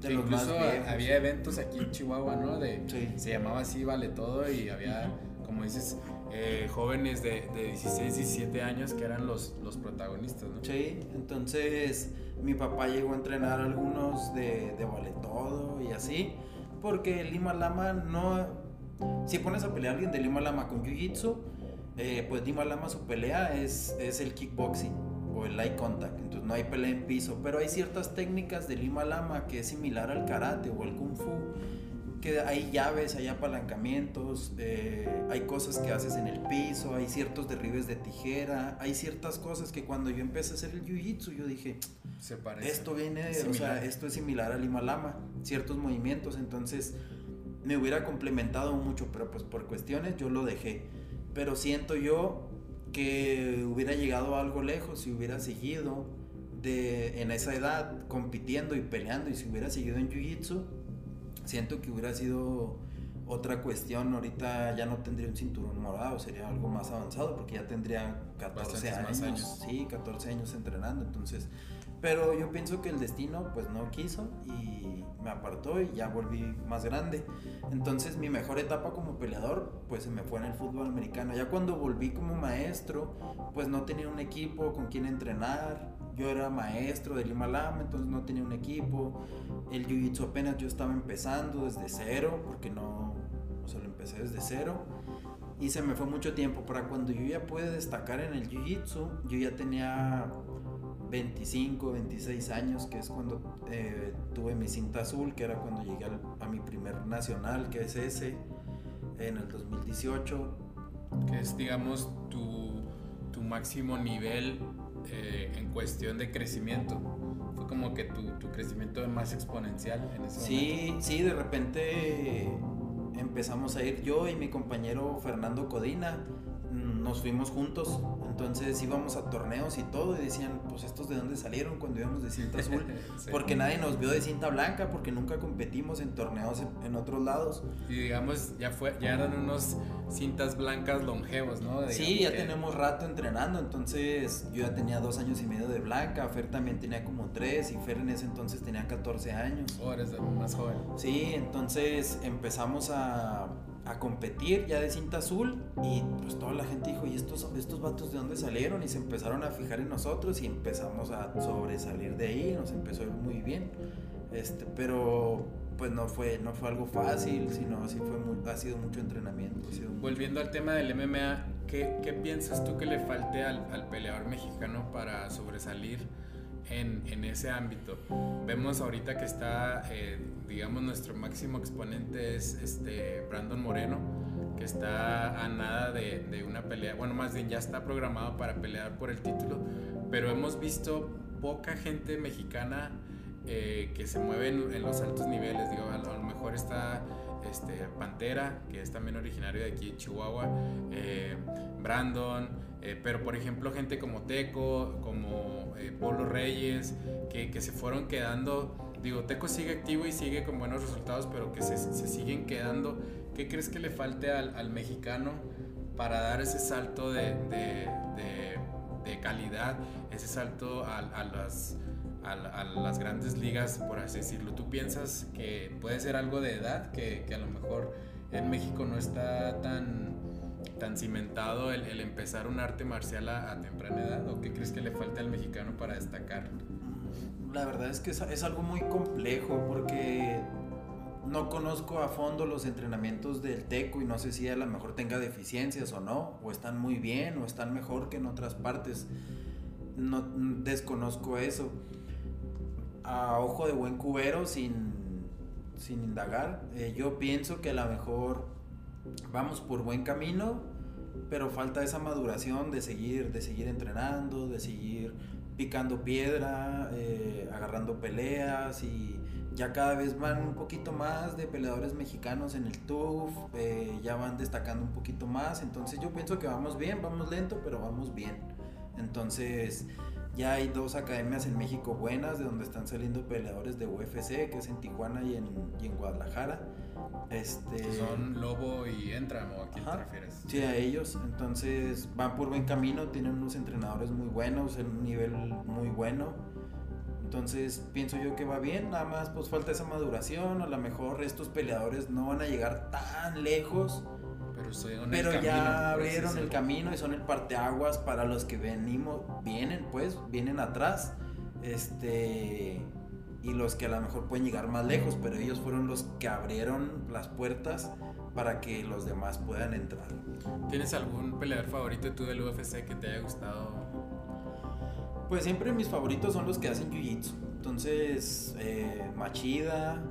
de Sí, los más incluso viejos. había eventos aquí en Chihuahua, ¿no? De, Sí. Se llamaba así, vale todo, y había, como dices, eh, jóvenes de, de 16, 17 años que eran los, los protagonistas, ¿no? Sí, entonces mi papá llegó a entrenar a algunos de, de vale todo y así, porque Lima Lama no... Si pones a pelear a alguien de Lima Lama con Jiu-Jitsu, eh, pues Lima Lama su pelea es, es el kickboxing o el eye contact, entonces no hay pelea en piso, pero hay ciertas técnicas de Lima Lama que es similar al karate o al kung fu, que hay llaves, hay apalancamientos, eh, hay cosas que haces en el piso, hay ciertos derribes de tijera, hay ciertas cosas que cuando yo empecé a hacer el jiu-jitsu yo dije, Se parece. esto viene, Es o sea, similar. esto es similar al Lima ciertos movimientos, entonces me hubiera complementado mucho, pero pues por cuestiones yo lo dejé. Pero siento yo que hubiera llegado algo lejos si hubiera seguido de, en esa edad compitiendo y peleando y si hubiera seguido en Jiu-Jitsu, siento que hubiera sido otra cuestión. Ahorita ya no tendría un cinturón morado, sería algo más avanzado porque ya tendría 14 Bastantes años, más años. Sí, 14 años entrenando, entonces. Pero yo pienso que el destino pues no quiso y me apartó y ya volví más grande. Entonces mi mejor etapa como peleador pues se me fue en el fútbol americano. Ya cuando volví como maestro pues no tenía un equipo con quien entrenar. Yo era maestro de Lima Lama, entonces no tenía un equipo. El jiu-jitsu apenas yo estaba empezando desde cero porque no, o sea, lo empecé desde cero. Y se me fue mucho tiempo. Para cuando yo ya pude destacar en el jiu-jitsu, yo ya tenía 25, 26 años, que es cuando eh, tuve mi cinta azul, que era cuando llegué al- a mi primer nacional, que es ese, en el 2018. Que es, digamos, tu, tu máximo nivel eh, en cuestión de crecimiento. Fue como que tu, tu crecimiento más exponencial en ese momento. Sí, sí, de repente empezamos a ir yo y mi compañero Fernando Codina, nos fuimos juntos, entonces íbamos a torneos y todo y decían, pues estos de dónde salieron cuando íbamos de cinta <laughs> azul, Sí. porque nadie nos vio de cinta blanca, porque nunca competimos en torneos en, otros lados. Y digamos, ya, fue, ya eran unos cintas blancas longevos, ¿no? Sí, Digamos ya que- tenemos rato entrenando, entonces yo ya tenía dos años y medio de blanca, Fer también tenía como tres y Fer en ese entonces tenía 14 años. Oh, eres más joven. Sí, entonces empezamos a, a competir ya de cinta azul y pues toda la gente dijo, ¿y estos, estos vatos de dónde salieron? Y se empezaron a fijar en nosotros y empezamos a sobresalir de ahí, nos empezó a ir muy bien. Este, pero pues no fue, no fue algo fácil, sino sí fue mu- ha sido mucho entrenamiento. ha sido Volviendo al tema del MMA, ¿qué, qué piensas tú que le falte al, al peleador mexicano para sobresalir en, en ese ámbito? Vemos ahorita que está, eh, digamos, nuestro máximo exponente es este Brandon Moreno, que está a nada de, de una pelea, bueno, más bien ya está programado para pelear por el título, pero hemos visto poca gente mexicana eh, que se mueve en, en los altos niveles, digo, a, a lo mejor está este, Pantera, que es también originario de aquí de Chihuahua, eh, Brandon, eh, pero por ejemplo gente como Teco, como eh, Polo Reyes, que, que se fueron quedando, digo, Teco sigue activo y sigue con buenos resultados, pero que se, se siguen quedando. ¿Qué crees que le falte al, al mexicano para dar ese salto de, de- de- de calidad, ese salto a, a las a, a las grandes ligas, por así decirlo. ¿Tú piensas que puede ser algo de edad, que, a lo mejor en México no está tan, tan cimentado el, empezar un arte marcial a, a temprana edad? ¿O qué crees que le falta al mexicano para destacar? La verdad es que es, es algo muy complejo porque no conozco a fondo los entrenamientos del Teco y no sé si a lo mejor tenga deficiencias o no, o están muy bien o están mejor que en otras partes. No desconozco eso. A ojo de buen cubero, sin, sin indagar, eh, yo pienso que a lo mejor vamos por buen camino, pero falta esa maduración de seguir, de seguir entrenando, de seguir picando piedra, eh, agarrando peleas y ya cada vez van un poquito más de peleadores mexicanos en el TUF, eh, ya van destacando un poquito más, entonces yo pienso que vamos bien, vamos lento, pero vamos bien. Entonces ya hay dos academias en México buenas de donde están saliendo peleadores de UFC, que es en Tijuana y en, y en Guadalajara. Este, ¿Son Lobo y Entram o a quién te refieres? Sí, a ellos. Entonces van por buen camino, tienen unos entrenadores muy buenos, en un nivel muy bueno. Entonces pienso yo que va bien, nada más pues falta esa maduración, a lo mejor estos peleadores no van a llegar tan lejos Pero, ya abrieron el camino y son el parteaguas para los que venimos, vienen pues, vienen atrás. Este y los que a lo mejor pueden llegar más lejos, pero ellos fueron los que abrieron las puertas para que los demás puedan entrar. ¿Tienes algún peleador favorito tú del UFC que te haya gustado? Pues siempre mis favoritos son los que hacen jiu-jitsu. Entonces, eh, Machida,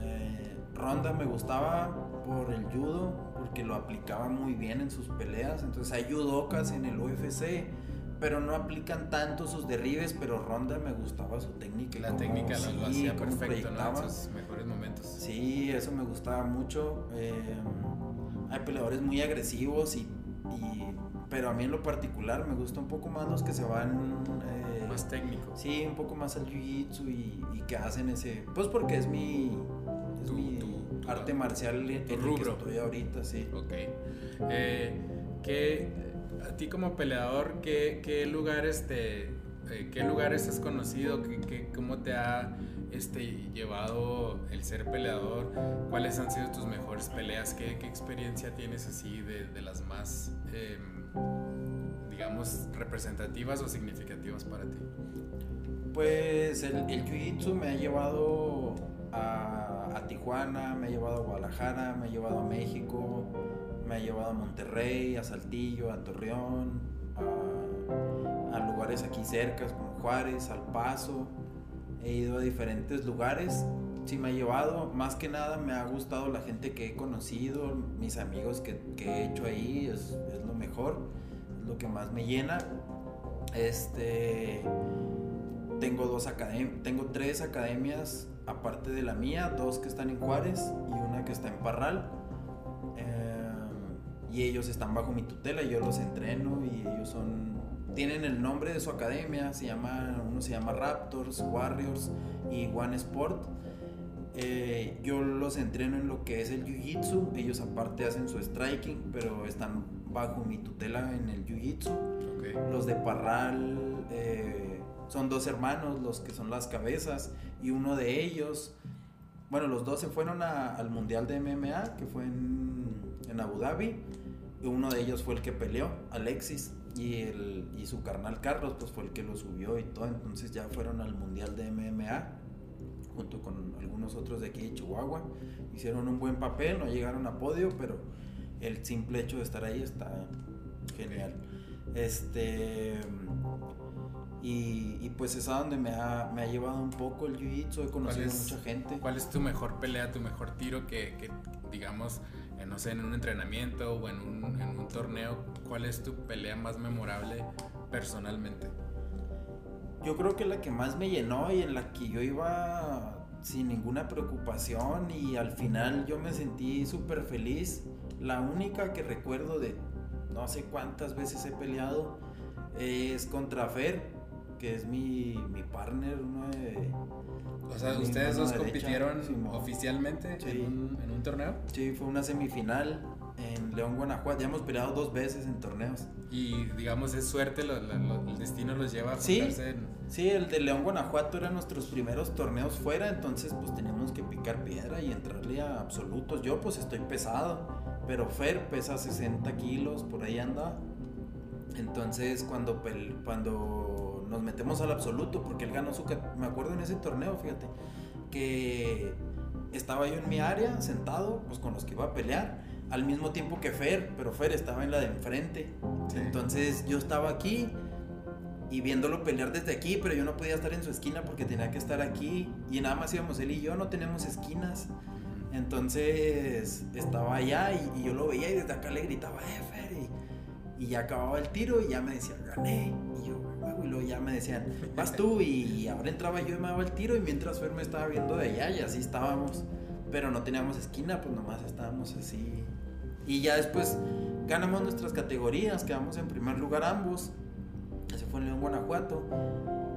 eh, Ronda me gustaba por el judo, porque lo aplicaba muy bien en sus peleas. Entonces hay judocas en el UFC, pero no aplican tanto sus derribes, pero Ronda me gustaba su técnica. La cómo- técnica la- lo sí, hacía perfecto, ¿no? En sus mejores momentos. Sí, eso me gustaba mucho. Eh, hay peleadores muy agresivos y, y- pero a mí en lo particular me gusta un poco más los que se van eh, Más técnico. Sí, un poco más al jiu-jitsu y, y que hacen ese. Pues porque es mi. Es Tu- mi tu- tu- arte marcial en que rubro. estoy ahorita, sí. Ok. Eh, ¿qué- a ti como peleador, ¿qué, qué lugares te, eh, qué lugares has conocido? ¿Qué, qué- cómo te ha este, llevado el ser peleador? ¿Cuáles han sido tus mejores peleas? ¿Qué, qué experiencia tienes así de, de las más, em, digamos, representativas o significativas para ti? Pues el, el jiu-jitsu me ha llevado a, Tijuana, me ha llevado a Guadalajara, me ha llevado a México, me ha llevado a Monterrey, a Saltillo, a Torreón, a, lugares aquí cerca como Juárez, Al Paso. He ido a diferentes lugares. Sí me ha llevado, más que nada me ha gustado la gente que he conocido, mis amigos que, que he hecho ahí, es, es lo mejor, es lo que más me llena. Este tengo dos academias, tengo tres academias aparte de la mía, dos que están en Juárez y una que está en Parral. Eh, y ellos están bajo mi tutela, yo los entreno y ellos son tienen el nombre de su academia, se llama uno se llama Raptors, Warriors y One Sport. Eh, yo los entreno en lo que es el jiu-jitsu, ellos aparte hacen su striking, pero están bajo mi tutela en el jiu-jitsu. Los de Parral eh, son dos hermanos, los que son las cabezas, y uno de ellos, bueno, los dos se fueron al Mundial de MMA, que fue en, en Abu Dhabi, y uno de ellos fue el que peleó, Alexis, y, el, y su carnal Carlos, pues fue el que lo subió y todo, entonces ya fueron al Mundial de MMA, junto con algunos otros de aquí de Chihuahua, hicieron un buen papel, no llegaron a podio, pero el simple hecho de estar ahí está genial. Este. Y, y pues es a donde me ha, me ha llevado un poco el jiu-jitsu. He conocido es- mucha gente. ¿Cuál es tu mejor pelea, tu mejor tiro que, que, digamos, eh, no sé, en un entrenamiento o en un, en un torneo, cuál es tu pelea más memorable personalmente? Yo creo que la que más me llenó y en la que yo iba sin ninguna preocupación y al final yo me sentí súper feliz. La única que recuerdo de no sé cuántas veces he peleado es contra Fer, que es mi, mi partner, uno de... O sea, ¿ustedes dos derecha, compitieron oficialmente Sí. en, un, en un torneo? Sí, fue una semifinal en León, Guanajuato. Ya hemos peleado dos veces en torneos. Y, digamos, es suerte, lo- lo- lo- el destino los lleva a Sí. juntarse en... Sí, el de León, Guanajuato eran nuestros primeros torneos fuera, entonces pues teníamos que picar piedra y entrarle a absolutos. Yo pues estoy pesado, pero Fer pesa 60 kilos, por ahí anda. Entonces cuando, cuando nos metemos al absoluto, porque él ganó su... Me acuerdo en ese torneo, fíjate, que estaba yo en mi área sentado, pues con los que iba a pelear, al mismo tiempo que Fer, pero Fer estaba en la de enfrente. Sí. Entonces yo estaba aquí y viéndolo pelear desde aquí, pero yo no podía estar en su esquina porque tenía que estar aquí y nada más íbamos él y yo, no tenemos esquinas. Entonces estaba allá y, y yo lo veía y desde acá le gritaba, eh, Fer, y, y ya acababa el tiro y ya me decía, gané. Y yo, y luego ya me decían, vas tú y ahora entraba yo y me daba el tiro y mientras Fer me estaba viendo de allá y así estábamos. Pero no teníamos esquina, pues nomás estábamos así. Y ya después ganamos nuestras categorías, quedamos en primer lugar ambos. Ese fue en León, Guanajuato.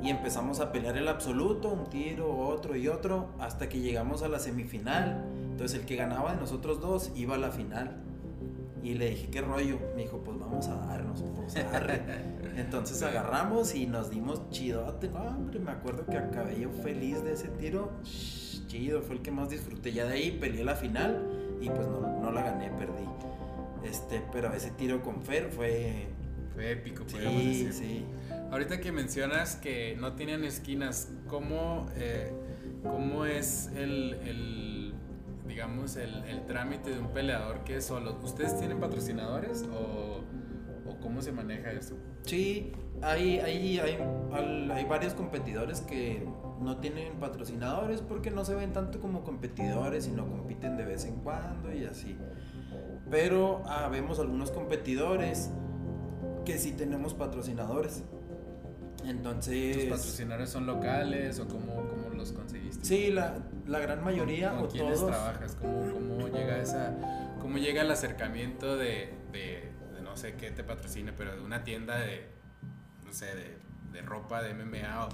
Y empezamos a pelear el absoluto, un tiro, otro y otro, hasta que llegamos a la semifinal. Entonces el que ganaba de nosotros dos iba a la final. Y le dije, ¿qué rollo? Me dijo, pues vamos a darnos, pues arre. <laughs> Entonces agarramos y nos dimos chidote. No, hombre, me acuerdo que acabé yo feliz de ese tiro. Shh, Chido, fue el que más disfruté. Ya de ahí peleé la final y pues no, no la gané, perdí. Este, pero ese tiro con Fer fue. Fue épico, podríamos Sí, decir. sí. Ahorita que mencionas que no tienen esquinas, ¿cómo, eh, cómo es el, el, digamos, el, el trámite de un peleador que es solo? ¿Ustedes tienen patrocinadores o cómo se maneja eso? Sí, hay, hay, hay, varios competidores que no tienen patrocinadores porque no se ven tanto como competidores y no compiten de vez en cuando y así. Pero ah, vemos algunos competidores que sí tenemos patrocinadores. ¿Tus Entonces, patrocinadores son locales o cómo, cómo los conseguiste? sí, la, la gran mayoría ¿Con o quiénes todos. trabajas? ¿Cómo, cómo llega esa, cómo llega el acercamiento de- de no sé qué te patrocina, pero de una tienda de, no sé, de, de ropa de MMA o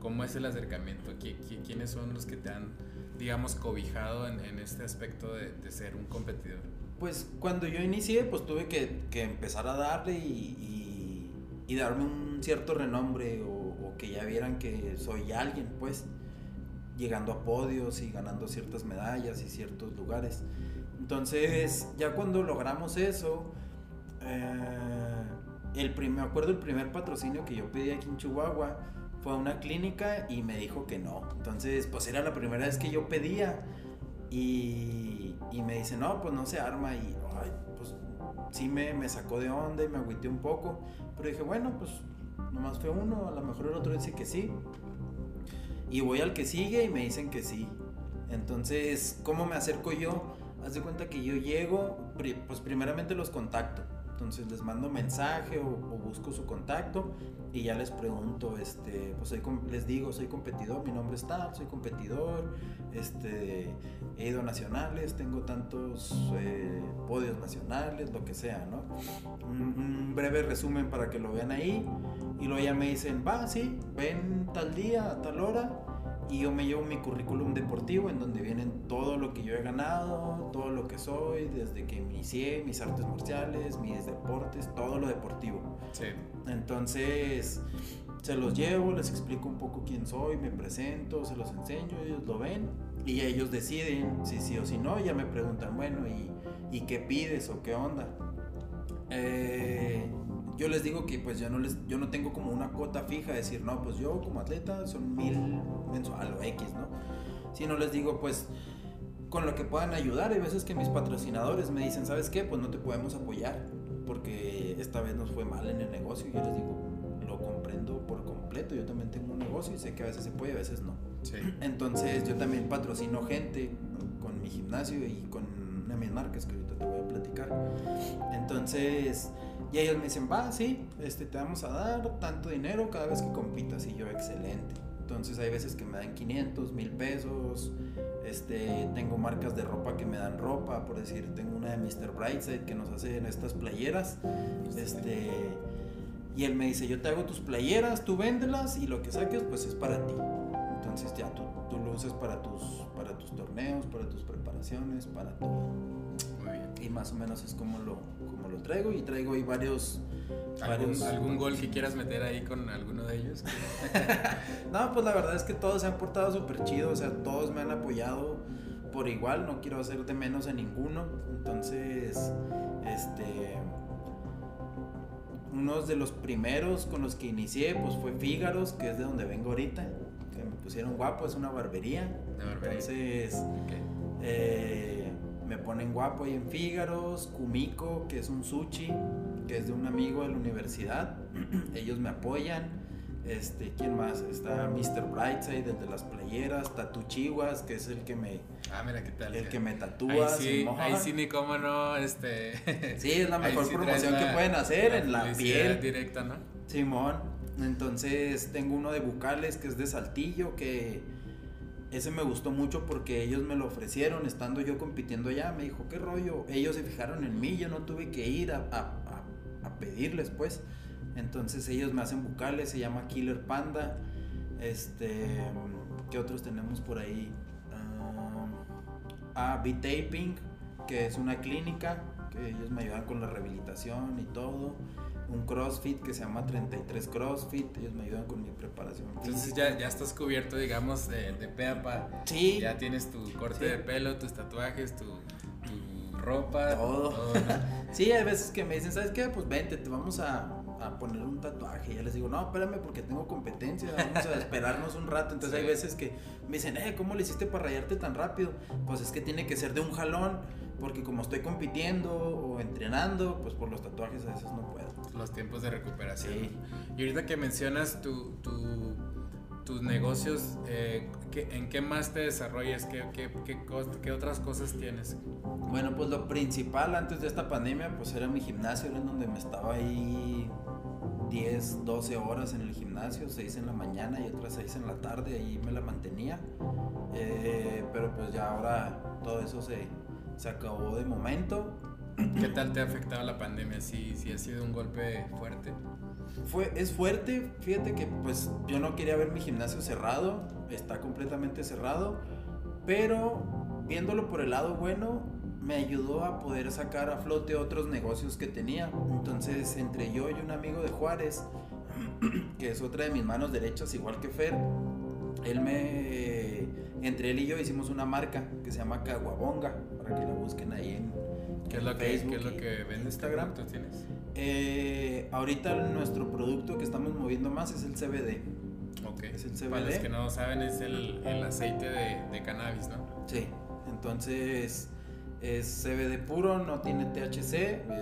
cómo es el acercamiento? ¿Qui- qui- ¿Quiénes son los que te han, digamos, cobijado en, en este aspecto de, de ser un competidor? Pues cuando yo inicié, pues tuve que, que empezar a darle y, y- y darme un cierto renombre o, o que ya vieran que soy alguien, pues, llegando a podios y ganando ciertas medallas y ciertos lugares. Entonces, ya cuando logramos eso, eh, el primer, me acuerdo el primer patrocinio que yo pedí aquí en Chihuahua fue a una clínica y me dijo que no. Entonces, pues era la primera vez que yo pedía. Y, y me dice, no, pues no se arma. Y pues sí me, me sacó de onda y me agüité un poco. Pero dije, bueno, pues nomás fue uno, a lo mejor el otro dice que sí. Y voy al que sigue y me dicen que sí. Entonces, ¿cómo me acerco yo? Haz de cuenta que yo llego, pues primeramente los contacto. Entonces les mando mensaje o, busco su contacto y ya les pregunto, este, pues les digo, soy competidor, mi nombre es tal, soy competidor, este, he ido a nacionales, tengo tantos eh, podios nacionales, lo que sea, ¿no? Un, un breve resumen para que lo vean ahí y luego ya me dicen, va, sí, ven tal día, a tal hora y yo me llevo mi currículum deportivo en donde vienen todo lo que yo he ganado, todo lo que soy, desde que inicié, mis artes marciales, mis deportes, todo lo deportivo. Sí. Entonces se los llevo, les explico un poco quién soy, me presento, se los enseño, ellos lo ven y ellos deciden si sí o si no. Ya me preguntan, bueno, ¿y, y qué pides o qué onda? Eh, yo les digo que pues yo no, les, yo no tengo como una cuota fija, decir, no, pues yo como atleta son mil mensual o X, ¿no? Sino les digo, pues con lo que puedan ayudar. Hay veces que mis patrocinadores me dicen, ¿sabes qué? Pues no te podemos apoyar porque esta vez nos fue mal en el negocio. Y yo les digo, lo comprendo por completo. Yo también tengo un negocio y sé que a veces se puede, a veces no. Sí. Entonces yo también patrocino gente con mi gimnasio y con una de mis marcas que ahorita te voy a platicar. Entonces, y ellos me dicen, va, sí, este, te vamos a dar tanto dinero cada vez que compitas. Y yo, excelente. Entonces hay veces que me dan 500, 1000 pesos. Este, tengo marcas de ropa que me dan ropa, por decir, tengo una de Mr. Brightside que nos hace en estas playeras. Este, y él me dice, yo te hago tus playeras, tú véndelas y lo que saques pues es para ti. Entonces ya tú, tú lo usas para tus, para tus torneos, para tus preparaciones, para todo. Y más o menos es como lo, como lo traigo y traigo ahí varios... ¿Algún, varios algún gol que quieras meter ahí con alguno de ellos? <laughs> No, pues la verdad es que todos se han portado súper chido, o sea, todos me han apoyado por igual, no quiero hacer de menos a ninguno. Entonces, este. Unos de los primeros con los que inicié, pues fue Fígaros, que es de donde vengo ahorita. Que me pusieron guapo, es una barbería. Una barbería. Entonces, Ok. eh, me ponen guapo ahí en Fígaros, Kumiko, que es un sushi, que es de un amigo de la universidad. <clears throat> Ellos me apoyan. Este, ¿quién más? Está Mr. Brightside, el de las playeras, Tatu Chihuas, que es el que me, Ah, mira qué tal. el que me Ahí tatúa. sí, Simón. ahí sí ni cómo no, este... <laughs> Sí, es la ahí mejor sí promoción la- que pueden hacer en la piel. directa, ¿no? Simón. Entonces tengo uno de bucales que es de Saltillo, que ese me gustó mucho porque ellos me lo ofrecieron estando yo compitiendo allá. Me dijo, ¿qué rollo? Ellos se fijaron en mí, yo no tuve que ir a, a- a- pedirles, pues. Entonces ellos me hacen bucales, se llama Killer Panda. Este, ¿qué otros tenemos por ahí? Ah, ah, B-Taping, que es una clínica, que ellos me ayudan con la rehabilitación y todo. Un CrossFit que se llama 33 CrossFit, ellos me ayudan con mi preparación. Entonces ya, ya estás cubierto, digamos, de, de pe a pa. Sí. Ya tienes tu corte Sí. de pelo, tus tatuajes, tu, tu ropa. Todo. <laughs> sí, hay veces que me dicen, ¿sabes qué? Pues vente, te vamos a, a poner un tatuaje. Y ya les digo, no, espérame porque tengo competencia, vamos a esperarnos un rato. Entonces hay veces que me dicen, eh, ¿cómo le hiciste para rayarte tan rápido? Pues es que tiene que ser de un jalón, porque como estoy compitiendo o entrenando, pues por los tatuajes a veces no puedo. Los tiempos de recuperación. Y ahorita que mencionas tu, tu tus negocios, eh, ¿en qué más te desarrollas? ¿Qué, qué, qué, qué, otras cosas tienes? Bueno, pues lo principal antes de esta pandemia, pues era mi gimnasio, era en donde me estaba ahí 10, 12 horas en el gimnasio, 6 en la mañana y otras 6 en la tarde, ahí me la mantenía. Eh, pero pues ya ahora todo eso se, se acabó de momento. ¿Qué tal te ha afectado la pandemia? ¿Sí, sí ha sido un golpe fuerte? Fue, es fuerte, fíjate que pues yo no quería ver mi gimnasio cerrado, está completamente cerrado, pero viéndolo por el lado bueno, me ayudó a poder sacar a flote otros negocios que tenía. Entonces, entre yo y un amigo de Juárez, <clears throat> que es otra de mis manos derechas, igual que Fer, él me. Entre él y yo hicimos una marca que se llama Caguabonga, para que la busquen ahí en, ¿Qué es lo que, ¿qué es lo que vende Instagram? ¿Tú tienes? Eh, ahorita nuestro producto que estamos moviendo más es el CBD. Ok. Es el CBD. Para los que no saben, es el, el aceite de, de, cannabis, ¿no? Sí. Entonces es CBD puro, no tiene THC,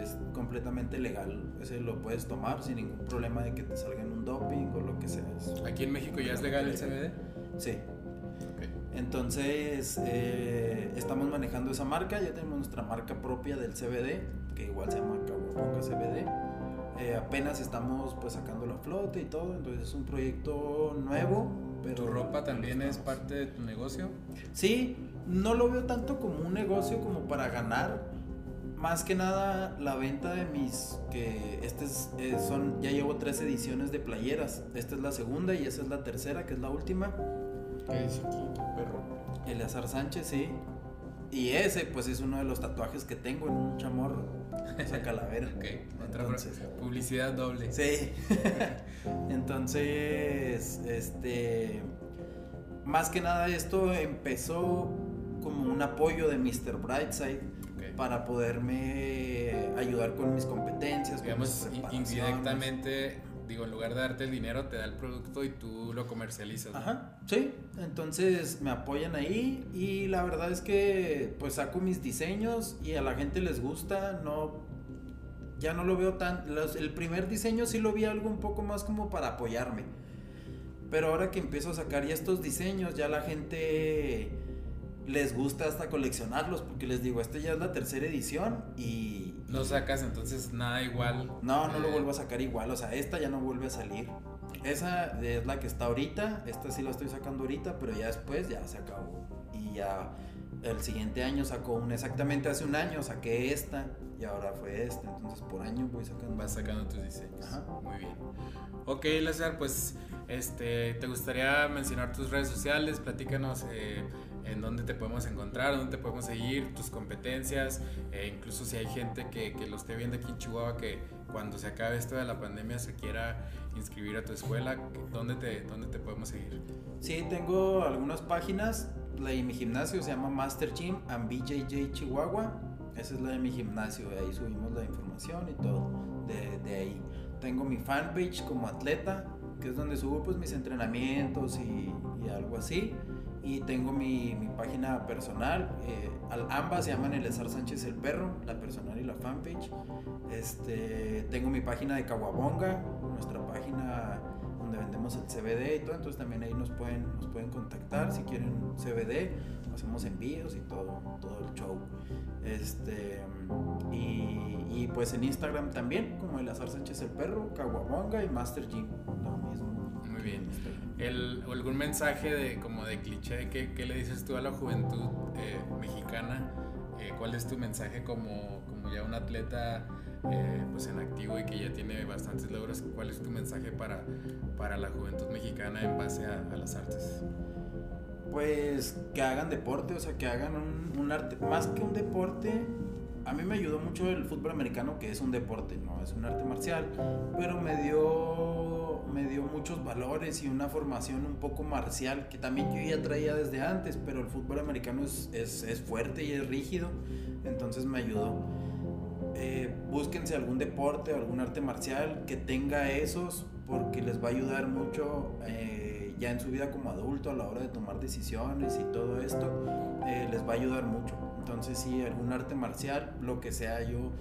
es completamente legal. Ese lo puedes tomar sin ningún problema de que te salga en un doping o lo que sea. ¿Aquí en México ya es legal el CBD? Sí. Entonces, eh, estamos manejando esa marca, ya tenemos nuestra marca propia del CBD, que igual se llama Caguaponga CBD. Eh, apenas estamos pues sacando la flota y todo, entonces es un proyecto nuevo. Pero ¿Tu ropa también es parte de tu negocio? Sí, no lo veo tanto como un negocio como para ganar. Más que nada la venta de mis, que este eh, son, ya llevo tres ediciones de playeras. Esta es la segunda y esa es la tercera, que es la última. ¿Qué dice aquí tu perro? Eleazar Sánchez, sí. Y ese, pues, es uno de los tatuajes que tengo en un chamorro. Esa calavera. <laughs> ok, Entonces, publicidad doble. Sí. <laughs> Entonces, este. Más que nada, esto empezó como un apoyo de Mr. Brightside para poderme ayudar con mis competencias. Digamos, indirectamente digo, en lugar de darte el dinero, te da el producto y tú lo comercializas. Ajá, sí. Entonces me apoyan ahí y la verdad es que pues saco mis diseños y a la gente les gusta, no... Ya no lo veo tan... el primer diseño sí lo vi algo un poco más como para apoyarme. Pero ahora que empiezo a sacar ya estos diseños, ya la gente les gusta hasta coleccionarlos, porque les digo, esta ya es la tercera edición y... No sacas entonces nada igual. No, no lo eh, vuelvo a sacar igual, o sea, esta ya no vuelve a salir. Esa es la que está ahorita, esta sí la estoy sacando ahorita, pero ya después ya se acabó. Y ya el siguiente año sacó una, exactamente hace un año saqué esta y ahora fue esta, entonces por año voy sacando. Vas sacando tus diseños. Ajá. Muy bien. Ok, Lázaro, pues este, ¿te gustaría mencionar tus redes sociales? Platícanos eh, en dónde te podemos encontrar, dónde te podemos seguir, tus competencias, e incluso si hay gente que, que, lo esté viendo aquí en Chihuahua que cuando se acabe esto de la pandemia se quiera inscribir a tu escuela, ¿dónde te, dónde te podemos seguir? Sí, tengo algunas páginas, la de mi gimnasio se llama Master Gym and BJJ Chihuahua, esa es la de mi gimnasio, ahí subimos la información y todo de, ahí. Tengo mi fanpage como atleta, que es donde subo pues mis entrenamientos y algo así y tengo mi, mi página personal. Eh, ambas se llaman Elezar Sánchez el Perro, la personal y la fanpage. Este, tengo mi página de Caguabonga, nuestra página donde vendemos el CBD y todo. Entonces también ahí nos pueden, nos pueden contactar si quieren CBD. Hacemos envíos y todo, todo el show. Este, y, y pues en Instagram también, como Elazar Sánchez el Perro, Caguabonga y Master Gym, lo mismo. Muy bien. El, ¿Algún mensaje de como de cliché? ¿Qué, qué le dices tú a la juventud eh, mexicana? Eh, ¿Cuál es tu mensaje como, como ya un atleta eh, pues en activo y que ya tiene bastantes logros? ¿Cuál es tu mensaje para, para la juventud mexicana en base a, las artes? Pues que hagan deporte, o sea, que hagan un, un arte, más que un deporte, a mí me ayudó mucho el fútbol americano, que es un deporte, no es un arte marcial, pero me dio, me dio muchos valores y una formación un poco marcial, que también yo ya traía desde antes, pero el fútbol americano es, es, fuerte y es rígido. entonces me ayudó. Eh, búsquense algún deporte o algún arte marcial que tenga esos porque les va a ayudar mucho eh, ya en su vida como adulto a la hora de tomar decisiones y todo esto eh, les va a ayudar mucho entonces sí algún arte marcial lo que sea yo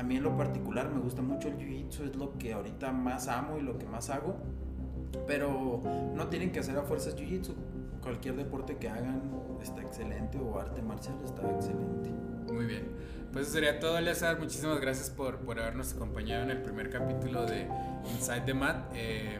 a mí en lo particular me gusta mucho el jiu-jitsu es lo que ahorita más amo y lo que más hago pero no tienen que hacer a fuerzas jiu-jitsu cualquier deporte que hagan está excelente o arte marcial está excelente muy bien. Pues eso sería todo, Eleazar. Muchísimas gracias por, por habernos acompañado en el primer capítulo de Inside the Mat. Eh,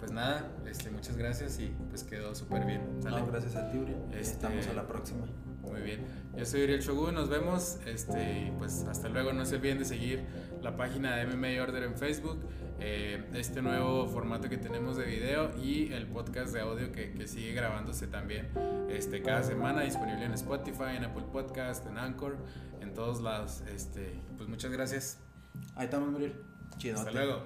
pues nada, este, muchas gracias y pues quedó súper bien. No, gracias a ti, Uriel. Este, Estamos a la próxima. Muy bien. Yo soy Uriel Shogun, nos vemos. Este, y pues hasta luego. No se olviden de seguir la página de MMA Order en Facebook, eh, este nuevo formato que tenemos de video y el podcast de audio que, que, sigue grabándose también este, cada semana, disponible en Spotify, en Apple Podcast, en Anchor, en todos lados. Este, pues muchas gracias. Ahí estamos, Uriel. Chido. Hasta luego.